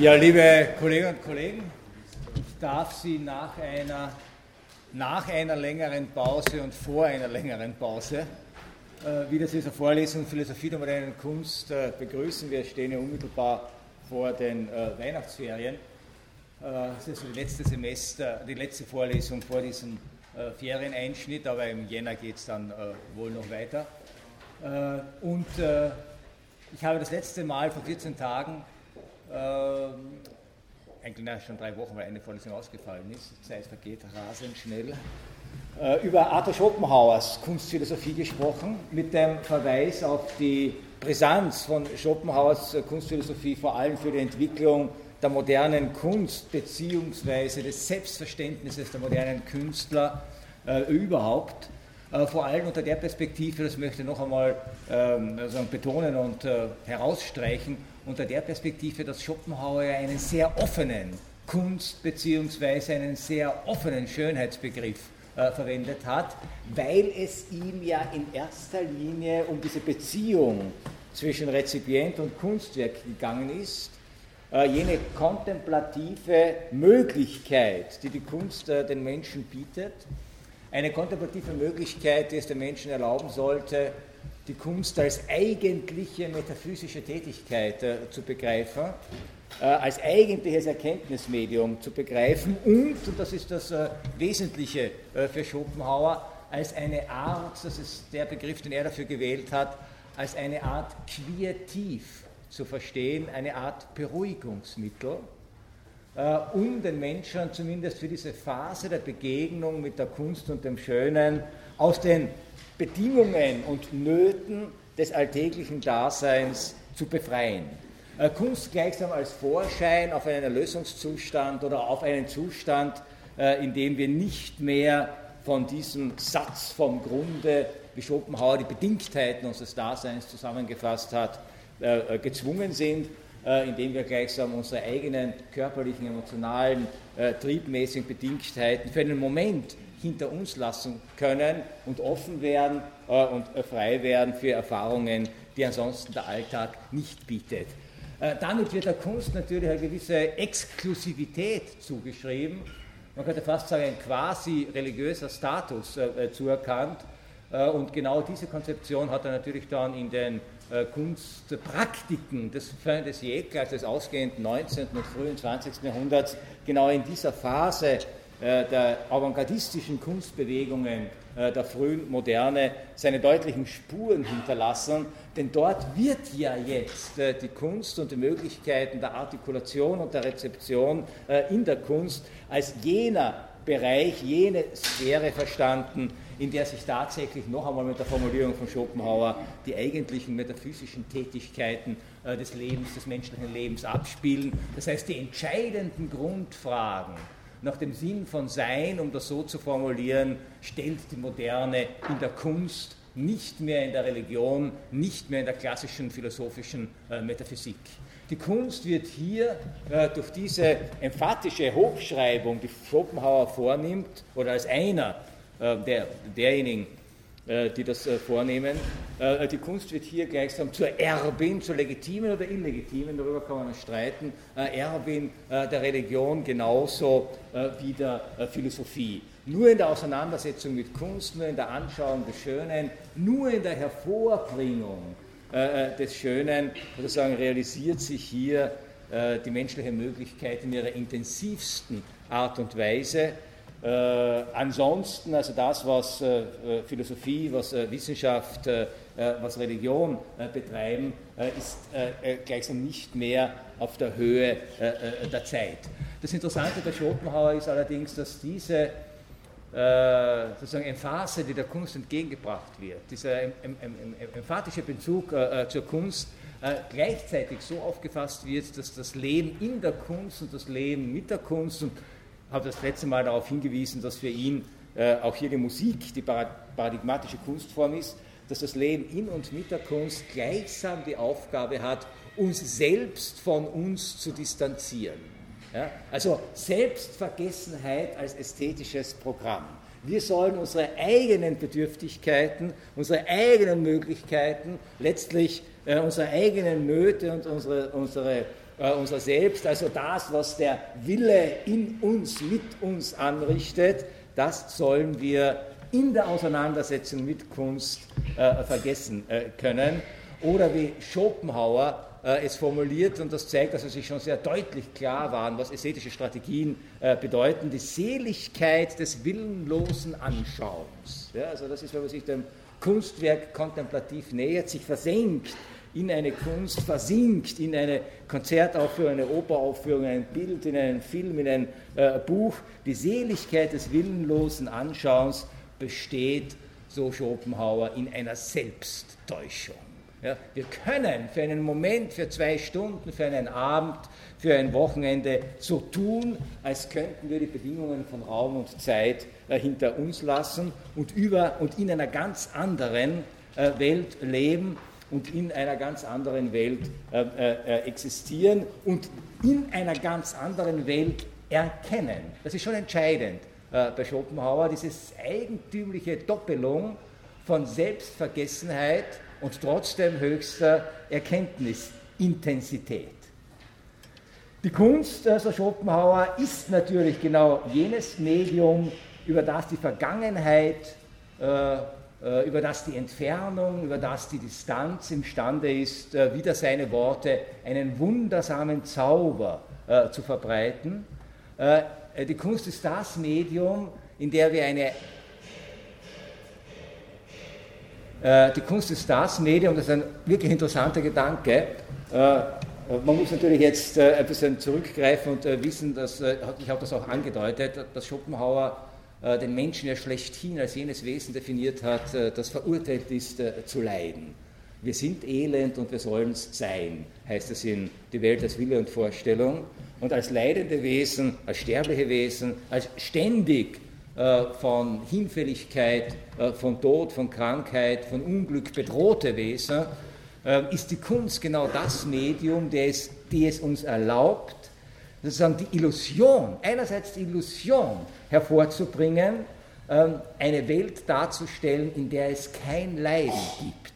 Ja, liebe Kolleginnen und Kollegen, ich darf Sie nach einer, nach einer längeren Pause und vor einer längeren Pause äh, wieder zu dieser Vorlesung Philosophie der modernen Kunst äh, begrüßen. Wir stehen ja unmittelbar vor den äh, Weihnachtsferien. Äh, das ist die letzte Semester, die letzte Vorlesung vor diesem äh, Ferieneinschnitt, aber im Jänner geht es dann äh, wohl noch weiter. und ich habe das letzte Mal vor 14 Tagen eigentlich na, schon drei Wochen, weil eine Vorlesung ausgefallen ist, die Zeit vergeht rasend schnell, äh, über Arthur Schopenhauers Kunstphilosophie gesprochen, mit dem Verweis auf die Brisanz von Schopenhauers äh, Kunstphilosophie, vor allem für die Entwicklung der modernen Kunst beziehungsweise des Selbstverständnisses der modernen Künstler äh, überhaupt. Äh, vor allem unter der Perspektive, das möchte ich noch einmal ähm, betonen und äh, herausstreichen, unter der Perspektive, dass Schopenhauer einen sehr offenen Kunst- bzw. einen sehr offenen Schönheitsbegriff äh, verwendet hat, weil es ihm ja in erster Linie um diese Beziehung zwischen Rezipient und Kunstwerk gegangen ist, äh, jene kontemplative Möglichkeit, die die Kunst äh, den Menschen bietet, eine kontemplative Möglichkeit, die es den Menschen erlauben sollte, die Kunst als eigentliche metaphysische Tätigkeit äh, zu begreifen, äh, als eigentliches Erkenntnismedium zu begreifen und, und das ist das äh, Wesentliche äh, für Schopenhauer, als eine Art, das ist der Begriff, den er dafür gewählt hat, als eine Art Quietiv zu verstehen, eine Art Beruhigungsmittel, äh, um den Menschen zumindest für diese Phase der Begegnung mit der Kunst und dem Schönen aus den Bedingungen und Nöten des alltäglichen Daseins zu befreien. Äh, Kunst gleichsam als Vorschein auf einen Erlösungszustand oder auf einen Zustand, äh, in dem wir nicht mehr von diesem Satz vom Grunde, wie Schopenhauer die Bedingtheiten unseres Daseins zusammengefasst hat, äh, gezwungen sind, indem wir gleichsam unsere eigenen körperlichen, emotionalen, triebmäßigen Bedingtheiten für einen Moment hinter uns lassen können und offen werden äh, und äh, frei werden für Erfahrungen, die ansonsten der Alltag nicht bietet. Äh, damit wird der Kunst natürlich eine gewisse Exklusivität zugeschrieben. Man könnte fast sagen, ein quasi religiöser Status äh, zuerkannt. Äh, und genau diese Konzeption hat er natürlich dann in den äh, Kunstpraktiken des des also des ausgehenden 19. und frühen 20. Jahrhunderts, genau in dieser Phase äh, der avantgardistischen Kunstbewegungen äh, der frühen Moderne seine deutlichen Spuren hinterlassen, denn dort wird ja jetzt äh, die Kunst und die Möglichkeiten der Artikulation und der Rezeption in der Kunst als jener Bereich, jene Sphäre verstanden, in der sich tatsächlich noch einmal mit der Formulierung von Schopenhauer die eigentlichen metaphysischen Tätigkeiten des Lebens, des menschlichen Lebens abspielen. Das heißt, die entscheidenden Grundfragen nach dem Sinn von Sein, um das so zu formulieren, stellt die Moderne in der Kunst, nicht mehr in der Religion, nicht mehr in der klassischen philosophischen äh, Metaphysik. Die Kunst wird hier äh, durch diese emphatische Hochschreibung, die Schopenhauer vornimmt, oder als einer äh, der, derjenigen, die das äh, vornehmen. Äh, die Kunst wird hier gleichsam zur Erbin, zur legitimen oder illegitimen, darüber kann man streiten, Erbin der Religion genauso wie der Philosophie. Nur in der Auseinandersetzung mit Kunst, nur in der Anschauung des Schönen, nur in der Hervorbringung des Schönen, sozusagen realisiert sich hier die menschliche Möglichkeit in ihrer intensivsten Art und Weise. Äh, ansonsten, also das, was äh, Philosophie, was äh, Wissenschaft, äh, äh, was Religion äh, betreiben, ist gleichsam nicht mehr auf der Höhe der Zeit. Das Interessante bei Schopenhauer ist allerdings, dass diese sozusagen Emphase, die der Kunst entgegengebracht wird, dieser em, em, em, emphatische Bezug zur Kunst, gleichzeitig so aufgefasst wird, dass das Leben in der Kunst und das Leben mit der Kunst und habe das letzte Mal darauf hingewiesen, dass für ihn äh, auch hier die Musik die paradigmatische Kunstform ist, dass das Leben in und mit der Kunst gleichsam die Aufgabe hat, uns selbst von uns zu distanzieren. Ja? Also Selbstvergessenheit als ästhetisches Programm. Wir sollen unsere eigenen Bedürftigkeiten, unsere eigenen Möglichkeiten, letztlich äh, unsere eigenen Nöte und unsere, unsere äh, unser Selbst, also das, was der Wille in uns, mit uns anrichtet, das sollen wir in der Auseinandersetzung mit Kunst äh, vergessen äh, können. Oder wie Schopenhauer äh, es formuliert, und das zeigt, dass er sich schon sehr deutlich klar waren, was ästhetische Strategien äh, bedeuten, die Seligkeit des willenlosen Anschauens. Ja, also das ist, wenn man sich dem Kunstwerk kontemplativ nähert, sich versenkt in eine Kunst, versinkt in eine Konzertaufführung, eine Operaufführung, ein Bild, in einen Film, in ein äh, Buch. Die Seligkeit des willenlosen Anschauens besteht, so Schopenhauer, in einer Selbsttäuschung. Ja, wir können für einen Moment, für zwei Stunden, für einen Abend, für ein Wochenende so tun, als könnten wir die Bedingungen von Raum und Zeit äh, hinter uns lassen und, über, und in einer ganz anderen äh, Welt leben und in einer ganz anderen Welt äh, äh, existieren und in einer ganz anderen Welt erkennen. Das ist schon entscheidend äh, bei Schopenhauer, diese eigentümliche Doppelung von Selbstvergessenheit und trotzdem höchster Erkenntnisintensität. Die Kunst, also Schopenhauer, ist natürlich genau jenes Medium, über das die Vergangenheit, äh, äh, über das die Entfernung, über das die Distanz imstande ist, äh, wieder seine Worte, einen wundersamen Zauber äh, zu verbreiten. Äh, die Kunst ist das Medium, in der wir eine Äh, die Kunst ist das Medium, das ist ein wirklich interessanter Gedanke. Äh, man muss natürlich jetzt äh, ein bisschen zurückgreifen und wissen, dass, ich habe das auch angedeutet, dass Schopenhauer den Menschen ja schlechthin als jenes Wesen definiert hat, das verurteilt ist zu leiden. Wir sind elend und wir sollen es sein, heißt es in Die Welt als Wille und Vorstellung. Und als leidende Wesen, als sterbliche Wesen, als ständig äh, von Hinfälligkeit, äh, von Tod, von Krankheit, von Unglück bedrohte Wesen, äh, ist die Kunst genau das Medium, die es uns erlaubt, sozusagen die Illusion, einerseits die Illusion hervorzubringen, ähm, eine Welt darzustellen, in der es kein Leiden gibt.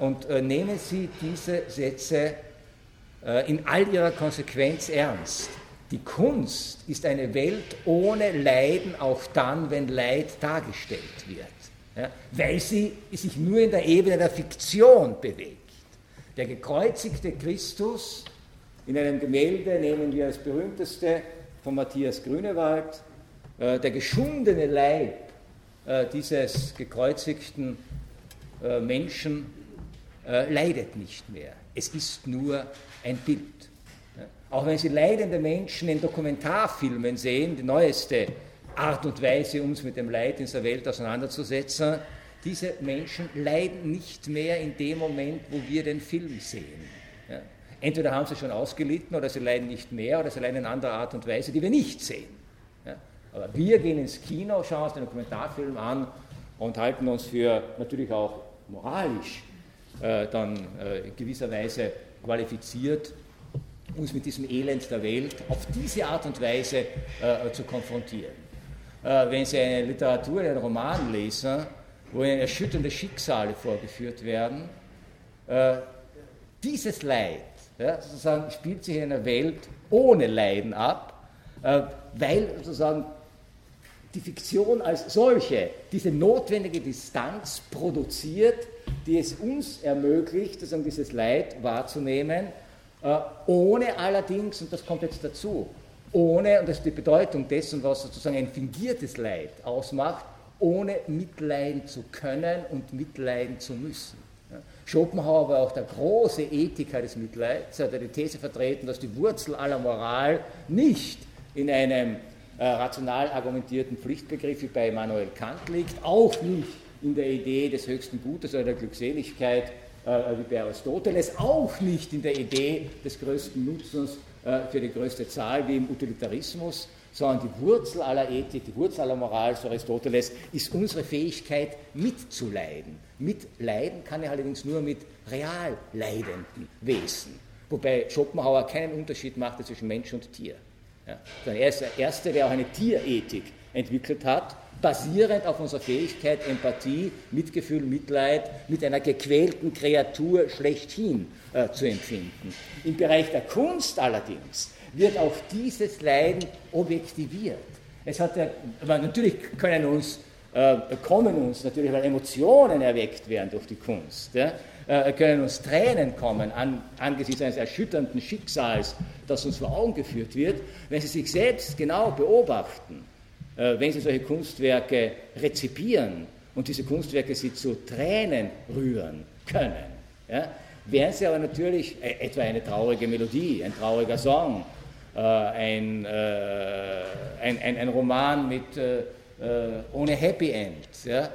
Und nehmen Sie diese Sätze in all ihrer Konsequenz ernst. Die Kunst ist eine Welt ohne Leiden, auch dann, wenn Leid dargestellt wird, ja, weil sie sich nur in der Ebene der Fiktion bewegt. Der gekreuzigte Christus in einem Gemälde nehmen wir als berühmteste von Matthias Grünewald, äh, der geschundene Leib äh, dieses gekreuzigten äh, Menschen äh, leidet nicht mehr. Es ist nur ein Bild. Auch wenn Sie leidende Menschen in Dokumentarfilmen sehen, die neueste Art und Weise, uns mit dem Leid in dieser Welt auseinanderzusetzen, diese Menschen leiden nicht mehr in dem Moment, wo wir den Film sehen. Ja. Entweder haben sie schon ausgelitten oder sie leiden nicht mehr oder sie leiden in anderer Art und Weise, die wir nicht sehen. Ja. Aber wir gehen ins Kino, schauen uns den Dokumentarfilm an und halten uns für natürlich auch moralisch äh, dann äh, in gewisser Weise qualifiziert, uns mit diesem Elend der Welt auf diese Art und Weise äh, zu konfrontieren. Äh, wenn Sie eine Literatur, einen Roman lesen, wo Ihnen erschütternde Schicksale vorgeführt werden, äh, dieses Leid ja, sozusagen spielt sich in einer Welt ohne Leiden ab, äh, weil sozusagen die Fiktion als solche diese notwendige Distanz produziert, die es uns ermöglicht, sozusagen dieses Leid wahrzunehmen äh, ohne allerdings, und das kommt jetzt dazu, ohne, und das ist die Bedeutung dessen, was sozusagen ein fingiertes Leid ausmacht, ohne mitleiden zu können und mitleiden zu müssen. Schopenhauer war auch der große Ethiker des Mitleids. Hat die These vertreten, dass die Wurzel aller Moral nicht in einem äh, rational argumentierten Pflichtbegriff wie bei Immanuel Kant liegt, auch nicht in der Idee des höchsten Gutes oder der Glückseligkeit, äh, wie bei Aristoteles, auch nicht in der Idee des größten Nutzens äh, für die größte Zahl wie im Utilitarismus, sondern die Wurzel aller Ethik, die Wurzel aller Moral, so Aristoteles, ist unsere Fähigkeit mitzuleiden. Mitleiden kann er allerdings nur mit real leidenden Wesen, wobei Schopenhauer keinen Unterschied machte zwischen Mensch und Tier. Ja. Er ist der Erste, der auch eine Tierethik entwickelt hat basierend auf unserer Fähigkeit, Empathie, Mitgefühl, Mitleid mit einer gequälten Kreatur schlechthin äh, zu empfinden. Im Bereich der Kunst allerdings wird auch dieses Leiden objektiviert. Es hat ja, natürlich können uns, äh, kommen uns natürlich, weil Emotionen erweckt werden durch die Kunst, ja, äh, können uns Tränen kommen an, angesichts eines erschütternden Schicksals, das uns vor Augen geführt wird, wenn Sie sich selbst genau beobachten, äh, wenn Sie solche Kunstwerke rezipieren und diese Kunstwerke Sie zu Tränen rühren können. Ja, wären sie aber natürlich etwa eine traurige Melodie, ein trauriger Song, ein, ein, ein, ein, Roman mit, ohne Happy End, ja?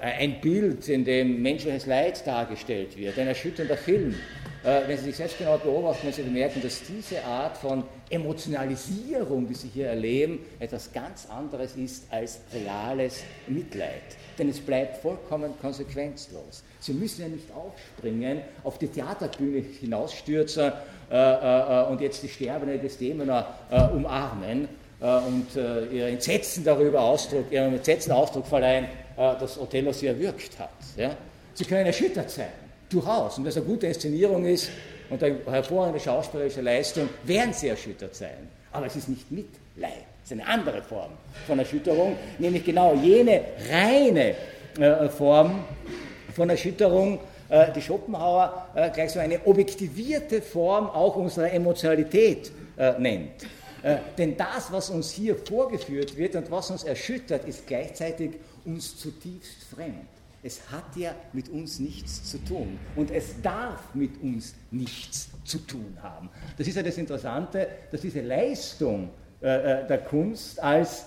ein Bild, in dem menschliches Leid dargestellt wird, ein erschütternder Film. wenn Sie sich selbst genau beobachten, werden Sie bemerken, dass diese Art von Emotionalisierung, die Sie hier erleben, etwas ganz anderes ist als reales Mitleid. Denn es bleibt vollkommen konsequenzlos. Sie müssen ja nicht aufspringen, auf die Theaterbühne hinausstürzen äh, äh, und jetzt die Sterbende des Dämoner äh, umarmen äh, und äh, ihr Entsetzen darüber Ausdruck, ihrem Entsetzen Ausdruck verleihen, äh, dass Othello sie erwürgt hat. Ja? Sie können erschüttert sein, durchaus. Und wenn es eine gute Inszenierung ist und eine hervorragende schauspielerische Leistung, werden sie erschüttert sein. Aber es ist nicht Mitleid. Es ist eine andere Form von Erschütterung, nämlich genau jene reine Form von Erschütterung, äh, die Schopenhauer äh, gleich so eine objektivierte Form auch unserer Emotionalität äh. Denn das, was uns hier vorgeführt wird und was uns erschüttert, ist gleichzeitig uns zutiefst fremd. Es hat ja mit uns nichts zu tun und es darf mit uns nichts zu tun haben. Das ist ja das Interessante, dass diese Leistung der Kunst als äh,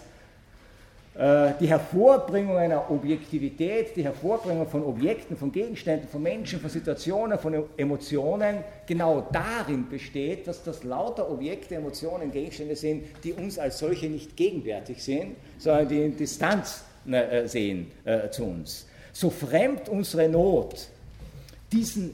die Hervorbringung einer Objektivität, die Hervorbringung von Objekten, von Gegenständen, von Menschen, von Situationen, von emotionen genau darin besteht, dass das lauter Objekte, Emotionen, Gegenstände sind, die uns als solche nicht gegenwärtig sind, sondern die in Distanz äh, sehen äh, zu uns. So fremd unsere Not diesen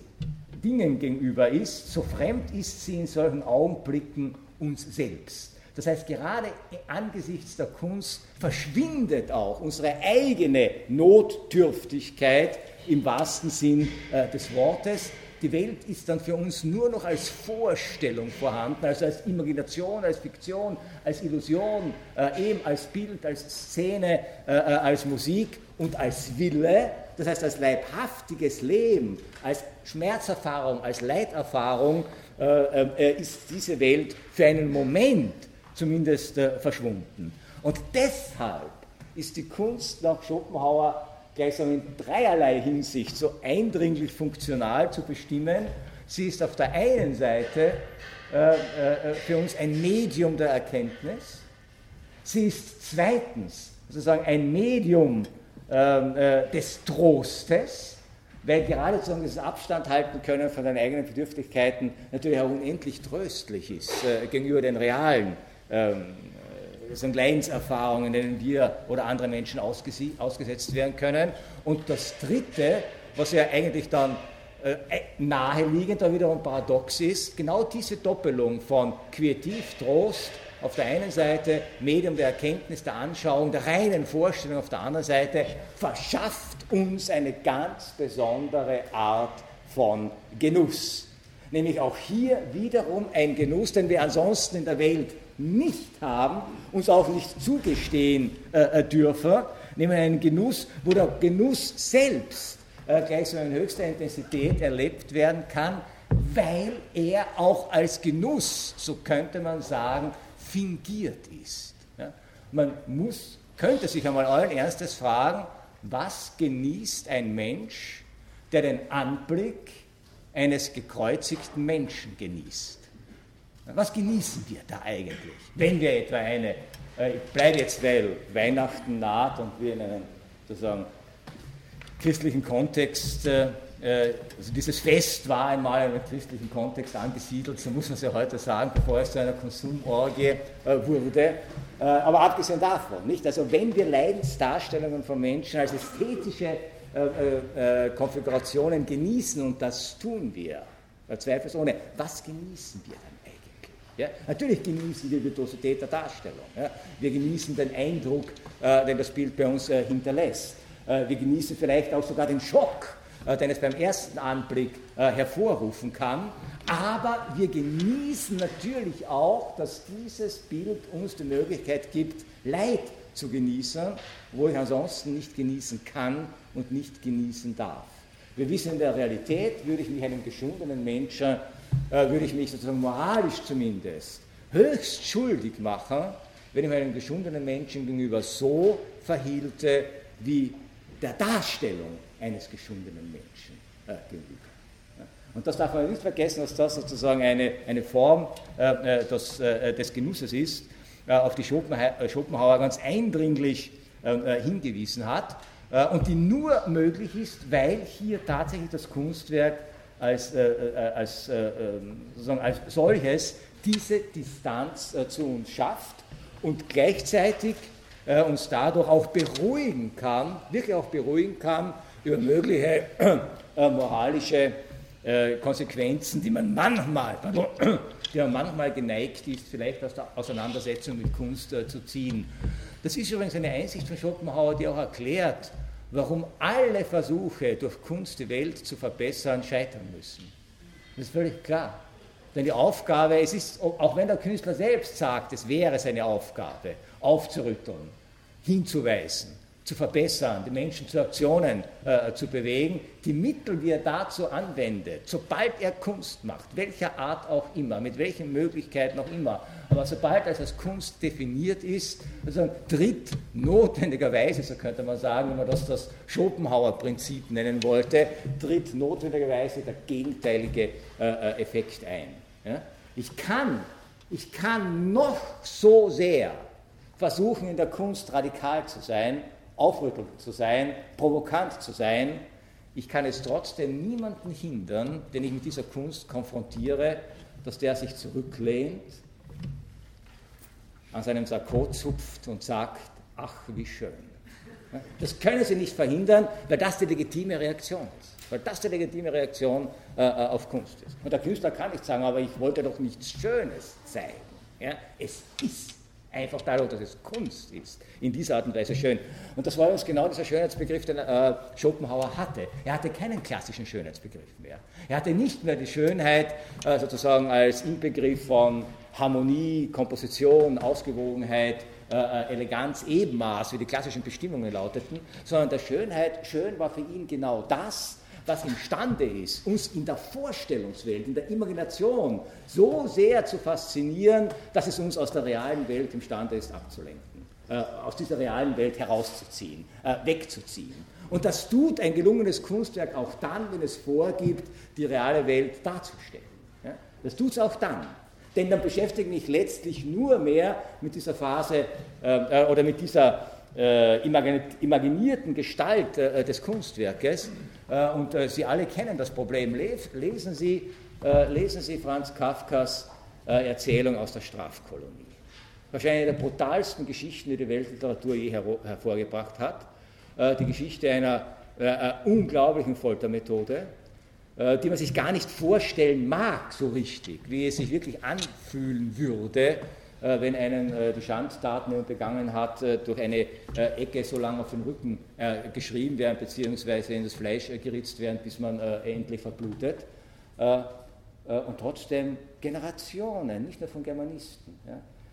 Dingen gegenüber ist, so fremd ist sie in solchen Augenblicken uns selbst. Das heißt, gerade angesichts der Kunst verschwindet auch unsere eigene Notdürftigkeit im wahrsten Sinn äh, des Wortes. Die Welt ist dann für uns nur noch als Vorstellung vorhanden, also als Imagination, als Fiktion, als Illusion, äh, eben als Bild, als Szene, äh, äh als Musik und als Wille, das heißt als leibhaftiges Leben, als Schmerzerfahrung, als Leiterfahrung, äh, äh, ist diese Welt für einen Moment zumindest äh, verschwunden. Und deshalb ist die Kunst nach Schopenhauer gleichsam in dreierlei Hinsicht so eindringlich funktional zu bestimmen. Sie ist auf der einen Seite äh, äh, für uns ein Medium der Erkenntnis. Sie ist zweitens sozusagen ein Medium ähm, äh, des Trostes, weil gerade sozusagen das Abstand halten können von den eigenen Bedürftigkeiten natürlich auch unendlich tröstlich ist äh, gegenüber den realen ähm, so Leidenserfahrungen, denen wir oder andere Menschen ausgesetzt werden können. Und das Dritte, was ja eigentlich dann äh, naheliegend, aber wiederum paradox ist, genau diese Doppelung von Quietiv, Trost auf der einen Seite, Medium der Erkenntnis, der Anschauung, der reinen Vorstellung auf der anderen Seite, verschafft uns eine ganz besondere Art von Genuss. Nämlich auch hier wiederum ein Genuss, den wir ansonsten in der Welt nicht haben, uns auch nicht zugestehen äh, äh, dürfen, nämlich einen Genuss, wo der Genuss selbst äh, gleich so in höchster Intensität erlebt werden kann, weil er auch als Genuss, so könnte man sagen, fingiert ist. Ja? Man muss, könnte sich einmal allen Ernstes fragen, was genießt ein Mensch, der den Anblick eines gekreuzigten Menschen genießt? Was genießen wir da eigentlich, wenn wir etwa eine, äh, ich bleibe jetzt, weil Weihnachten naht und wir in einem sozusagen christlichen Kontext, äh, äh, also dieses Fest war einmal in einem christlichen Kontext angesiedelt, so muss man es ja heute sagen, bevor es zu einer Konsumorgie wurde. aber abgesehen davon, nicht? Also wenn wir Leidensdarstellungen von Menschen als ästhetische Konfigurationen genießen, und das tun wir, zweifelsohne, was genießen wir dann? Ja? Natürlich genießen wir Virtuosität der Darstellung. Ja? Wir genießen den Eindruck, äh, den das Bild bei uns äh, hinterlässt. Äh, wir genießen vielleicht auch sogar den Schock, äh, den es beim ersten Anblick äh, hervorrufen kann. Aber wir genießen natürlich auch, dass dieses Bild uns die Möglichkeit gibt, Leid zu genießen, wo ich ansonsten nicht genießen kann und nicht genießen darf. Wir wissen in der Realität, würde ich mich einem geschundenen Menschen, würde ich mich sozusagen moralisch zumindest höchst schuldig machen, wenn ich einem geschundenen Menschen gegenüber so verhielte, wie der Darstellung eines geschundenen Menschen äh, gegenüber. Und das darf man nicht vergessen, dass das sozusagen eine, eine Form äh, äh des, äh, des Genusses ist, äh, auf die äh, Schopenhauer ganz eindringlich äh, hingewiesen hat und die nur möglich ist, weil hier tatsächlich das Kunstwerk als, als, ähm, sozusagen als solches diese Distanz zu uns schafft und gleichzeitig uns dadurch auch beruhigen kann, wirklich auch beruhigen kann über mögliche moralische Konsequenzen, die man manchmal, pardon, der manchmal geneigt ist, vielleicht aus der Auseinandersetzung mit Kunst äh, zu ziehen. Das ist übrigens eine Einsicht von Schopenhauer, die auch erklärt, warum alle Versuche, durch Kunst die Welt zu verbessern, scheitern müssen. Das ist völlig klar. Denn die Aufgabe, es ist, auch wenn der Künstler selbst sagt, es wäre seine Aufgabe, aufzurütteln, hinzuweisen, zu verbessern, die Menschen zu Aktionen äh, zu bewegen, die Mittel, die er dazu anwendet, sobald er Kunst macht, welcher Art auch immer, mit welchen Möglichkeiten auch immer, aber sobald es als Kunst definiert ist, also tritt notwendigerweise, so könnte man sagen, wenn man das das Schopenhauer-Prinzip nennen wollte, tritt notwendigerweise der gegenteilige äh, äh Effekt ein. Ja? Ich, kann, ich kann noch so sehr versuchen, in der Kunst radikal zu sein, aufrüttelnd zu sein, provokant zu sein. Ich kann es trotzdem niemanden hindern, den ich mit dieser Kunst konfrontiere, dass der sich zurücklehnt, an seinem Sakko zupft und sagt, ach, wie schön. Das können Sie nicht verhindern, weil das die legitime Reaktion ist. Weil das die legitime Reaktion äh, äh auf Kunst ist. Und der Künstler kann nicht sagen, aber ich wollte doch nichts Schönes zeigen. Ja? Es ist einfach dadurch, dass es Kunst ist, in dieser Art und Weise schön. Und das war uns genau dieser Schönheitsbegriff, den äh, Schopenhauer hatte. Er hatte keinen klassischen Schönheitsbegriff mehr. Er hatte nicht mehr die Schönheit äh, sozusagen als Inbegriff von Harmonie, Komposition, Ausgewogenheit, äh, äh Eleganz, Ebenmaß, wie die klassischen Bestimmungen lauteten, sondern der Schönheit, schön war für ihn genau das, was imstande ist, uns in der Vorstellungswelt, in der Imagination so sehr zu faszinieren, dass es uns aus der realen Welt imstande ist, abzulenken, äh, aus dieser realen Welt herauszuziehen, äh, wegzuziehen. Und das tut ein gelungenes Kunstwerk auch dann, wenn es vorgibt, die reale Welt darzustellen. Ja? Das tut es auch dann. Denn dann beschäftige ich mich letztlich nur mehr mit dieser Phase äh, oder mit dieser äh, imaginierten Gestalt äh, des Kunstwerkes. Äh, und Sie alle kennen das Problem. Lesen Sie, lesen Sie Franz Kafkas äh, Erzählung aus der Strafkolonie. Wahrscheinlich eine der brutalsten Geschichten, die die Weltliteratur je hervorgebracht hat. die Geschichte einer unglaublichen Foltermethode, die man sich gar nicht vorstellen mag so richtig, wie es sich wirklich anfühlen würde, wenn einen äh, die Schandtaten begangen hat, äh, durch eine Ecke so lange auf den Rücken geschrieben werden, beziehungsweise in das Fleisch geritzt werden, bis man endlich verblutet. Und trotzdem Generationen, nicht nur von Germanisten,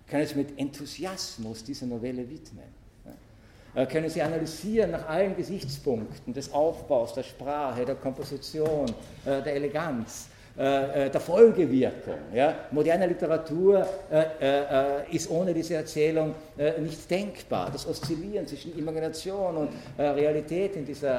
können es mit Enthusiasmus dieser Novelle widmen. Können Sie analysieren nach allen Gesichtspunkten des Aufbaus, der Sprache, der Komposition, der Eleganz, äh, äh, der Folgewirkung. Ja? Moderne Literatur äh, ist ohne diese Erzählung nicht denkbar. Das Oszillieren zwischen Imagination und Realität in dieser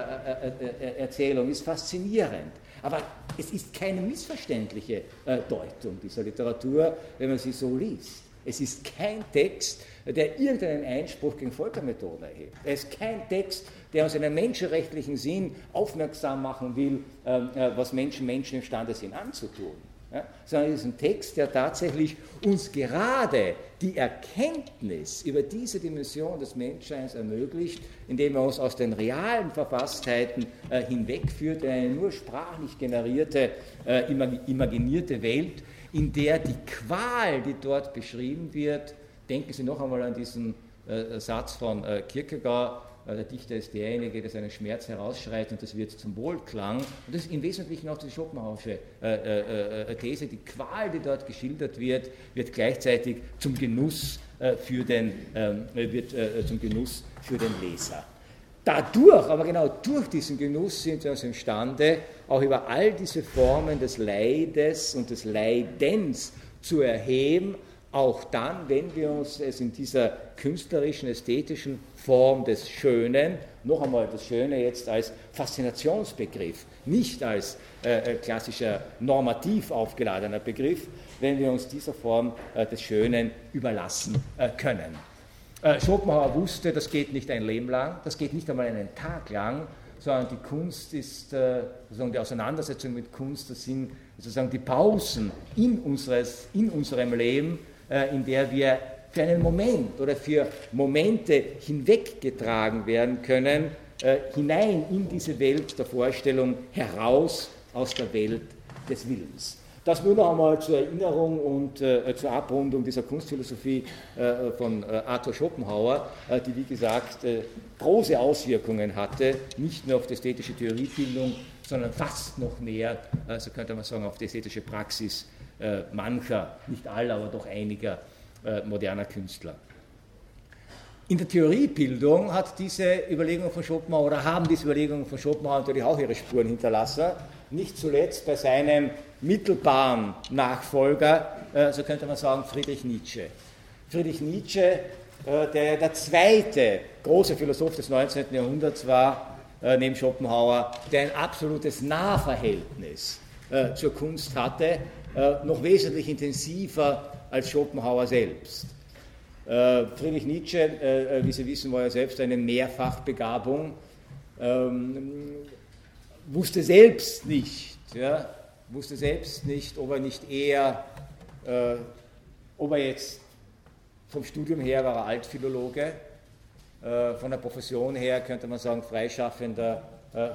Erzählung ist faszinierend. Aber es ist keine missverständliche Deutung dieser Literatur, wenn man sie so liest. Es ist kein Text, der irgendeinen Einspruch gegen Foltermethoden erhebt. Es ist kein Text, der uns in einem menschenrechtlichen Sinn aufmerksam machen will, ähm, äh, was Menschen Menschen imstande sind anzutun. Ja, sondern es ist ein Text, der tatsächlich uns gerade die Erkenntnis über diese Dimension des Menschseins ermöglicht, indem er uns aus den realen Verfasstheiten äh, hinwegführt in eine nur sprachlich generierte, äh, imaginierte Welt, in der die Qual, die dort beschrieben wird, denken Sie noch einmal an diesen äh, Satz von äh, Kierkegaard, der Dichter ist derjenige, der seinen Schmerz herausschreit und das wird zum Wohlklang. Und das ist im Wesentlichen auch die Schopenhauerische äh, äh, äh, These. Die Qual, die dort geschildert wird, wird gleichzeitig zum Genuss, für, den, ähm, wird, zum Genuss für den Leser. Dadurch, aber genau durch diesen Genuss sind wir also imstande, auch über all diese Formen des Leides und des Leidens zu erheben, auch dann, wenn wir uns es in dieser künstlerischen, ästhetischen Form des Schönen, noch einmal das Schöne jetzt als Faszinationsbegriff, nicht als äh, äh, klassischer normativ aufgeladener Begriff, wenn wir uns dieser Form äh, des Schönen überlassen äh, können. Äh, Schopenhauer wusste, das geht nicht ein Leben lang, das geht nicht einmal einen Tag lang, sondern die Kunst ist, äh, sozusagen die Auseinandersetzung mit Kunst, das sind sozusagen die Pausen in, unseres, in unserem Leben, in der wir für einen Moment oder für Momente hinweggetragen werden können, äh, hinein in diese Welt der Vorstellung, heraus aus der Welt des Willens. Das nur noch einmal zur Erinnerung und äh, zur Abrundung dieser Kunstphilosophie äh, von äh, Arthur Schopenhauer, äh, die wie gesagt große Auswirkungen hatte, nicht nur auf die ästhetische Theoriebildung, sondern fast noch mehr, so könnte man sagen, auf die ästhetische Praxis äh, mancher, nicht aller, aber doch einiger äh, moderner Künstler. In der Theoriebildung hat diese Überlegung von Schopenhauer oder haben diese Überlegungen von Schopenhauer natürlich auch ihre Spuren hinterlassen, nicht zuletzt bei seinem mittelbaren Nachfolger, äh, so könnte man sagen, Friedrich Nietzsche. Friedrich Nietzsche, der der zweite große Philosoph des 19. Jahrhunderts war, neben Schopenhauer, der ein absolutes Nahverhältnis zur Kunst hatte, äh, noch wesentlich intensiver als Schopenhauer selbst. Äh, Friedrich Nietzsche, äh, wie Sie wissen, war ja selbst eine Mehrfachbegabung, ähm, wusste selbst nicht, ja, wusste selbst nicht, ob er nicht eher, ob er jetzt vom Studium her war er Altphilologe, von der Profession her könnte man sagen freischaffender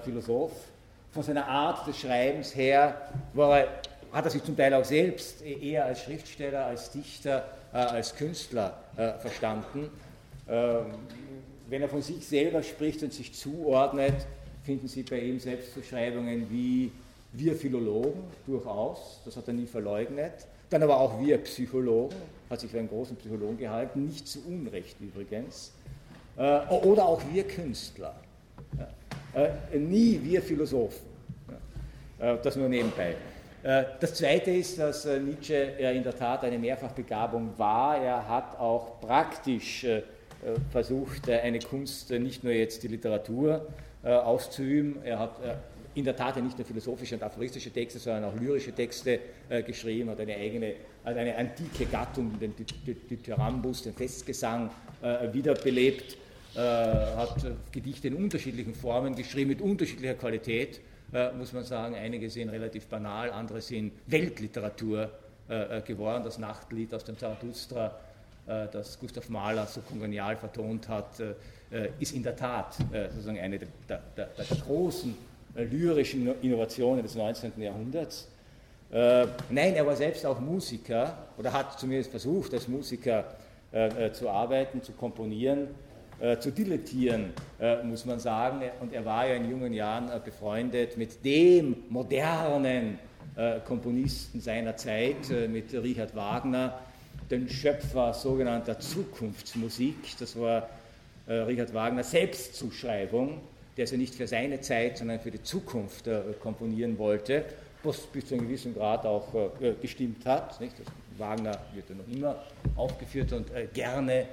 Philosoph, von seiner Art des Schreibens her war er hat er sich zum Teil auch selbst eher als Schriftsteller, als Dichter, äh, als Künstler äh, verstanden. Ähm, wenn er von sich selber spricht und sich zuordnet, finden Sie bei ihm Selbstbeschreibungen wie wir Philologen durchaus, das hat er nie verleugnet. Dann aber auch wir Psychologen, hat sich für einen großen Psychologen gehalten, nicht zu Unrecht übrigens. Äh, oder auch wir Künstler. Nie wir Philosophen. Das nur nebenbei. Äh, das Zweite ist, dass äh, Nietzsche in der Tat eine Mehrfachbegabung war. Er hat auch praktisch äh, versucht, eine Kunst, nicht nur jetzt die Literatur auszuüben. Er hat in der Tat nicht nur philosophische und aphoristische Texte, sondern auch lyrische Texte geschrieben, hat eine eigene, also eine antike Gattung, den Dithyrambus, den Festgesang, wiederbelebt, hat Gedichte in unterschiedlichen Formen geschrieben, mit unterschiedlicher Qualität äh, muss man sagen. Einige sind relativ banal, andere sind Weltliteratur äh, äh, geworden. Das Nachtlied aus dem Zarathustra, äh, das Gustav Mahler so kongenial vertont hat, äh, äh, ist in der Tat sozusagen eine der, der, der, der großen lyrischen Innovationen des 19. Jahrhunderts. nein, er war selbst auch Musiker oder hat zumindest versucht, als Musiker zu arbeiten, zu komponieren äh, zu dilettieren, äh, muss man sagen. Und er war ja in jungen Jahren äh, befreundet mit dem modernen äh, Komponisten seiner Zeit, äh, mit Richard Wagner, den Schöpfer sogenannter Zukunftsmusik. Das war äh, Richard Wagner Selbstzuschreibung, der sie nicht für seine Zeit, sondern für die Zukunft komponieren wollte, was bis zu einem gewissen Grad auch gestimmt hat. Nicht? Wagner wird ja noch immer aufgeführt und gerne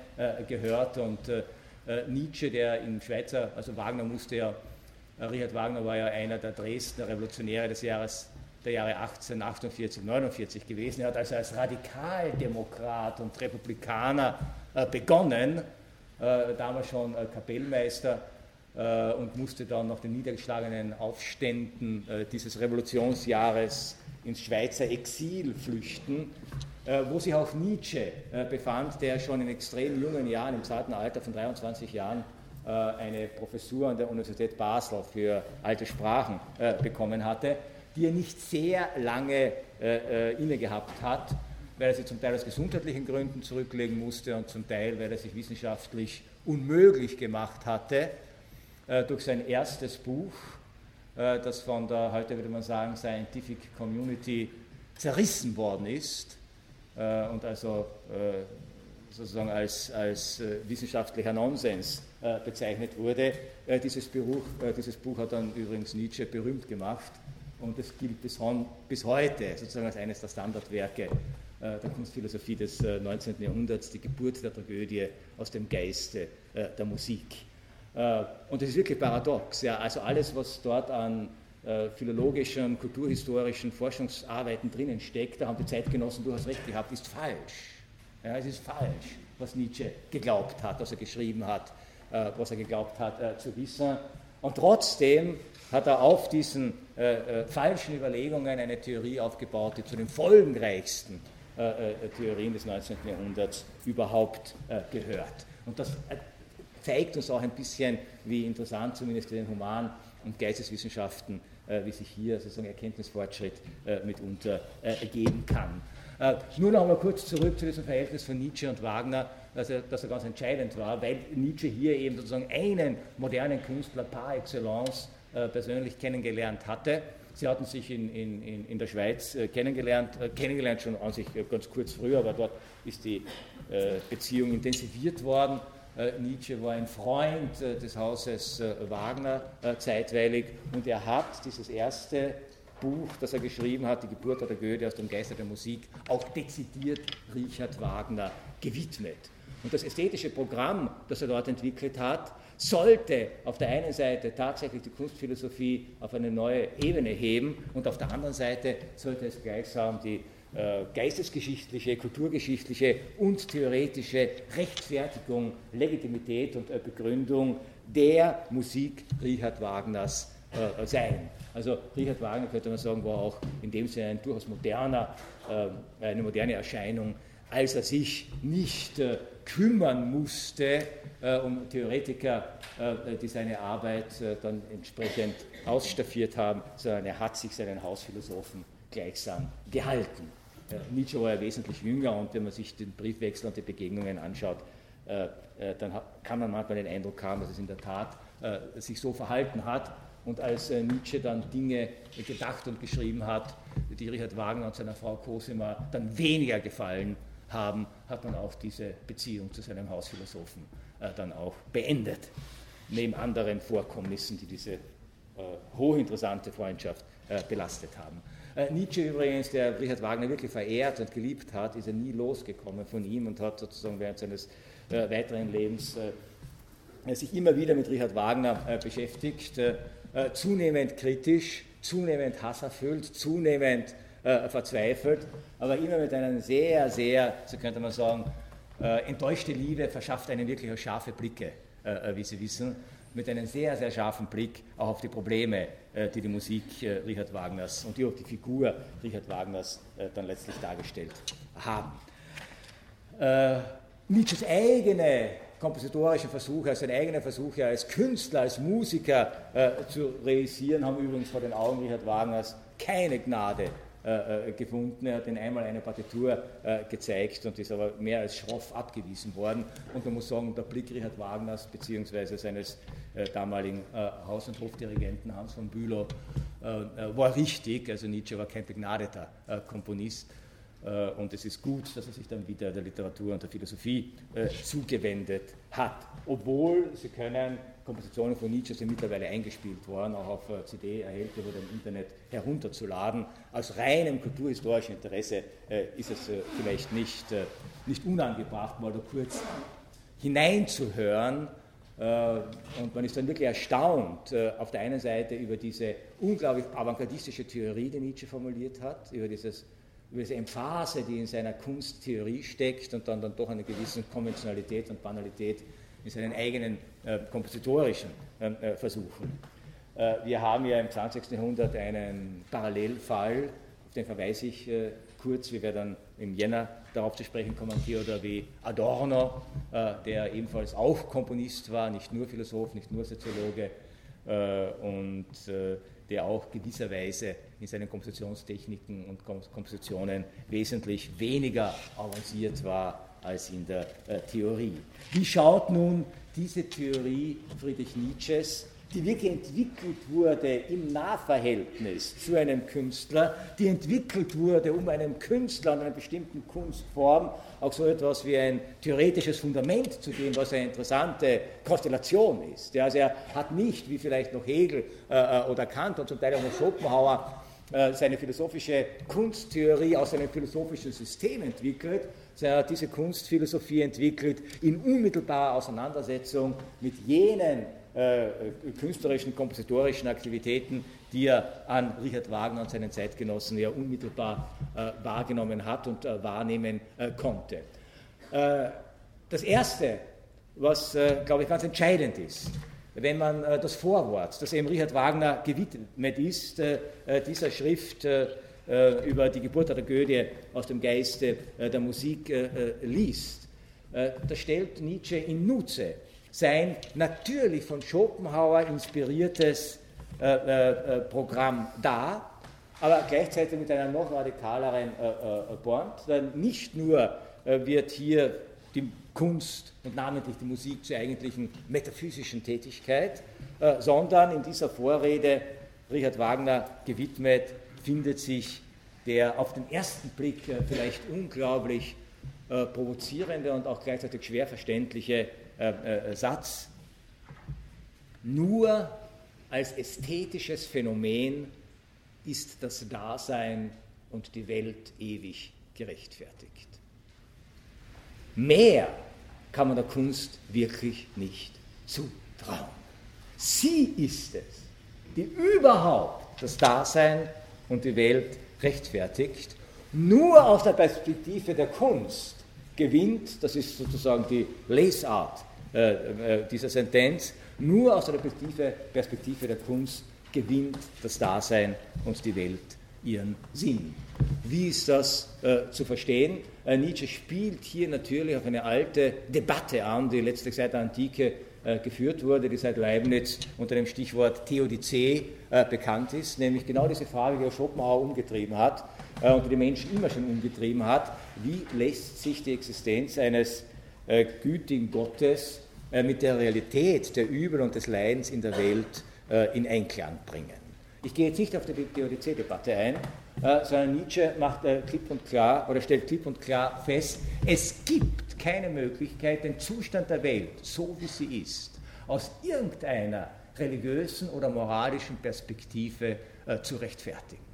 gehört und äh, Nietzsche, der in Schweizer, also Wagner musste ja, äh, Richard Wagner war ja einer der Dresdner Revolutionäre des Jahres der Jahre 1848, 49 gewesen. Er hat also als Radikaldemokrat und Republikaner äh, begonnen, äh, damals schon äh, Kapellmeister äh, und musste dann nach den niedergeschlagenen Aufständen dieses Revolutionsjahres ins Schweizer Exil flüchten äh, wo sich auch Nietzsche äh, befand, der schon in extrem jungen Jahren, im zarten Alter von 23 Jahren, äh, eine Professur an der Universität Basel für alte Sprachen bekommen hatte. die er nicht sehr lange inne gehabt hat, weil er sie zum Teil aus gesundheitlichen Gründen zurücklegen musste und zum Teil, weil er sich wissenschaftlich unmöglich gemacht hatte, durch sein erstes Buch, das von der, heute würde man sagen, Scientific Community zerrissen worden ist und also sozusagen als, als äh, wissenschaftlicher Nonsens äh, bezeichnet wurde. Äh, dieses, Buch, dieses Buch hat dann übrigens Nietzsche berühmt gemacht und es gilt bis, bis heute sozusagen als eines der Standardwerke der Kunstphilosophie des 19. Jahrhunderts, die Geburt der Tragödie aus dem Geiste der Musik. Und das ist wirklich paradox. Ja, also alles, was dort an philologischen, kulturhistorischen Forschungsarbeiten drinnen steckt, da haben die Zeitgenossen durchaus recht gehabt, ist falsch. Ja, es ist falsch, was Nietzsche geglaubt hat, was er geschrieben hat, äh, was er geglaubt hat äh, zu wissen. Und trotzdem hat er auf diesen äh, äh falschen Überlegungen eine Theorie aufgebaut, die zu den folgenreichsten äh, äh, Theorien des 19. Jahrhunderts überhaupt gehört. Und das zeigt uns auch ein bisschen, wie interessant zumindest in den Human- und Geisteswissenschaften, wie sich hier sozusagen Erkenntnisfortschritt mitunter ergeben kann. Äh, nur noch einmal kurz zurück zu diesem Verhältnis von Nietzsche und Wagner, dass er, dass er ganz entscheidend war, weil Nietzsche hier eben sozusagen einen modernen Künstler par excellence äh, persönlich kennengelernt hatte. Sie hatten sich in, in, in der Schweiz äh, kennengelernt, äh, kennengelernt schon an sich äh, ganz kurz früher, aber dort ist die äh, Beziehung intensiviert worden. Nietzsche war ein Freund des Hauses Wagner zeitweilig und er hat dieses erste Buch, das er geschrieben hat, Die Geburt der Goethe aus dem Geiste der Musik, auch dezidiert Richard Wagner gewidmet. Und das ästhetische Programm, das er dort entwickelt hat, sollte auf der einen Seite tatsächlich die Kunstphilosophie auf eine neue Ebene heben und auf der anderen Seite sollte es gleichsam die äh, geistesgeschichtliche, kulturgeschichtliche und theoretische Rechtfertigung, Legitimität und äh, Begründung der Musik Richard Wagners äh, sein. Also Richard Wagner, könnte man sagen, war auch in dem Sinne ein durchaus moderner, äh, eine moderne Erscheinung, als er sich nicht äh, kümmern musste äh, um Theoretiker, äh, die seine Arbeit äh, dann entsprechend ausstaffiert haben, sondern er hat sich seinen Hausphilosophen gleichsam gehalten. Nietzsche war ja wesentlich jünger und wenn man sich den Briefwechsel und die Begegnungen anschaut, dann kann man manchmal den Eindruck haben, dass es in der Tat sich so verhalten hat, und als äh, Nietzsche dann Dinge gedacht und geschrieben hat, die Richard Wagner und seiner Frau Cosima dann weniger gefallen haben, hat man auch diese Beziehung zu seinem Hausphilosophen äh, dann auch beendet. Neben anderen Vorkommnissen, die diese äh, hochinteressante Freundschaft äh, belastet haben. Äh, Nietzsche übrigens, der Richard Wagner wirklich verehrt und geliebt hat, ist er nie losgekommen von ihm und hat sozusagen während seines äh, weiteren Lebens sich immer wieder mit Richard Wagner beschäftigt äh, zunehmend kritisch, zunehmend hasserfüllt, zunehmend äh, verzweifelt, aber immer mit einer sehr, sehr, so könnte man sagen, äh, enttäuschte Liebe verschafft einen wirklich scharfe Blicke, äh, äh, wie Sie wissen, mit einem sehr, sehr scharfen Blick auch auf die Probleme, äh, die die Musik Richard Wagners und die auch die Figur Richard Wagners dann letztlich dargestellt haben. Nietzsches eigene kompositorische Versuche, also seine eigenen Versuche als Künstler, als Musiker äh, zu realisieren, haben übrigens vor den Augen Richard Wagners keine Gnade äh, äh, gefunden. Er hat ihnen einmal eine Partitur äh, gezeigt und ist aber mehr als schroff abgewiesen worden. Und man muss sagen, der Blick Richard Wagners bzw. seines damaligen Haus- und Hofdirigenten Hans von Bülow war richtig. Also Nietzsche war kein begnadeter Komponist. Äh, und es ist gut, dass er sich dann wieder der Literatur und der Philosophie äh, zugewendet hat. Obwohl Sie können, Kompositionen von Nietzsche sind mittlerweile eingespielt worden, auch auf äh, CD erhältlich oder im Internet herunterzuladen. Aus reinem kulturhistorischen Interesse ist es vielleicht nicht, nicht unangebracht, mal da kurz hineinzuhören. Und man ist dann wirklich erstaunt, auf der einen Seite über diese unglaublich avantgardistische Theorie, die Nietzsche formuliert hat, über dieses über diese Emphase, die in seiner Kunsttheorie steckt und dann, dann doch eine gewisse Konventionalität und Banalität in seinen eigenen äh, kompositorischen ähm, äh, Versuchen. Äh, wir haben ja im 20. Jahrhundert einen Parallelfall, auf den verweise ich äh, kurz, wir dann im Jänner darauf zu sprechen kommen, Theodor W. Adorno, äh, der ebenfalls auch Komponist war, nicht nur Philosoph, nicht nur Soziologe äh, und der auch gewisserweise in seinen Kompositionstechniken und Kompositionen wesentlich weniger avanciert war als in der äh, Theorie. Wie schaut nun diese Theorie Friedrich Nietzsches die wirklich entwickelt wurde im Nahverhältnis zu einem Künstler, die entwickelt wurde, um einem Künstler und einer bestimmten Kunstform auch so etwas wie ein theoretisches Fundament zu geben, was eine interessante Konstellation ist. Also er hat nicht, wie vielleicht noch Hegel äh, äh oder Kant und zum Teil auch noch Schopenhauer, seine philosophische Kunsttheorie aus einem philosophischen System entwickelt, sondern er hat diese Kunstphilosophie entwickelt in unmittelbarer Auseinandersetzung mit jenen äh, künstlerischen, kompositorischen Aktivitäten, die er an Richard Wagner und seinen Zeitgenossen ja unmittelbar äh, wahrgenommen hat und äh, wahrnehmen äh, konnte. Äh, das Erste, was, äh, glaube ich, ganz entscheidend ist, wenn man das Vorwort, das eben Richard Wagner gewidmet ist, dieser Schrift über die Geburt der Tragödie aus dem Geiste der Musik liest, da stellt Nietzsche in Nutze sein natürlich von Schopenhauer inspiriertes äh, äh, äh, Programm dar, aber gleichzeitig mit einer noch radikaleren äh, äh, Pointe. Denn nicht nur äh, wird hier die Kunst und namentlich die Musik zur eigentlichen metaphysischen Tätigkeit, sondern in dieser Vorrede Richard Wagner gewidmet findet sich der auf den ersten Blick vielleicht unglaublich provozierende und auch gleichzeitig schwer verständliche äh, äh, Satz, nur als ästhetisches Phänomen ist das Dasein und die Welt ewig gerechtfertigt. Mehr kann man der Kunst wirklich nicht zutrauen. Sie ist es, die überhaupt das Dasein und die Welt rechtfertigt. Nur aus der Perspektive der Kunst gewinnt, das ist sozusagen die Lesart äh, äh, dieser Sentenz, nur aus der Perspektive, Perspektive der Kunst gewinnt das Dasein und die Welt ihren Sinn. Wie ist das äh, zu verstehen? Äh, Nietzsche spielt hier natürlich auf eine alte Debatte an, die letztlich seit der Antike äh, geführt wurde, die seit Leibniz unter dem Stichwort Theodizee äh, bekannt ist, nämlich genau diese Frage, die auch Schopenhauer umgetrieben hat und die die Menschen immer schon umgetrieben hat, wie lässt sich die Existenz eines äh, gütigen Gottes äh, mit der Realität der Übel und des Leidens in der Welt äh, in Einklang bringen. Ich gehe jetzt nicht auf die Theodizee-Debatte ein, sondern Nietzsche macht klipp und klar oder stellt klipp und klar fest, es gibt keine Möglichkeit, den Zustand der Welt, so wie sie ist, aus irgendeiner religiösen oder moralischen Perspektive zu rechtfertigen.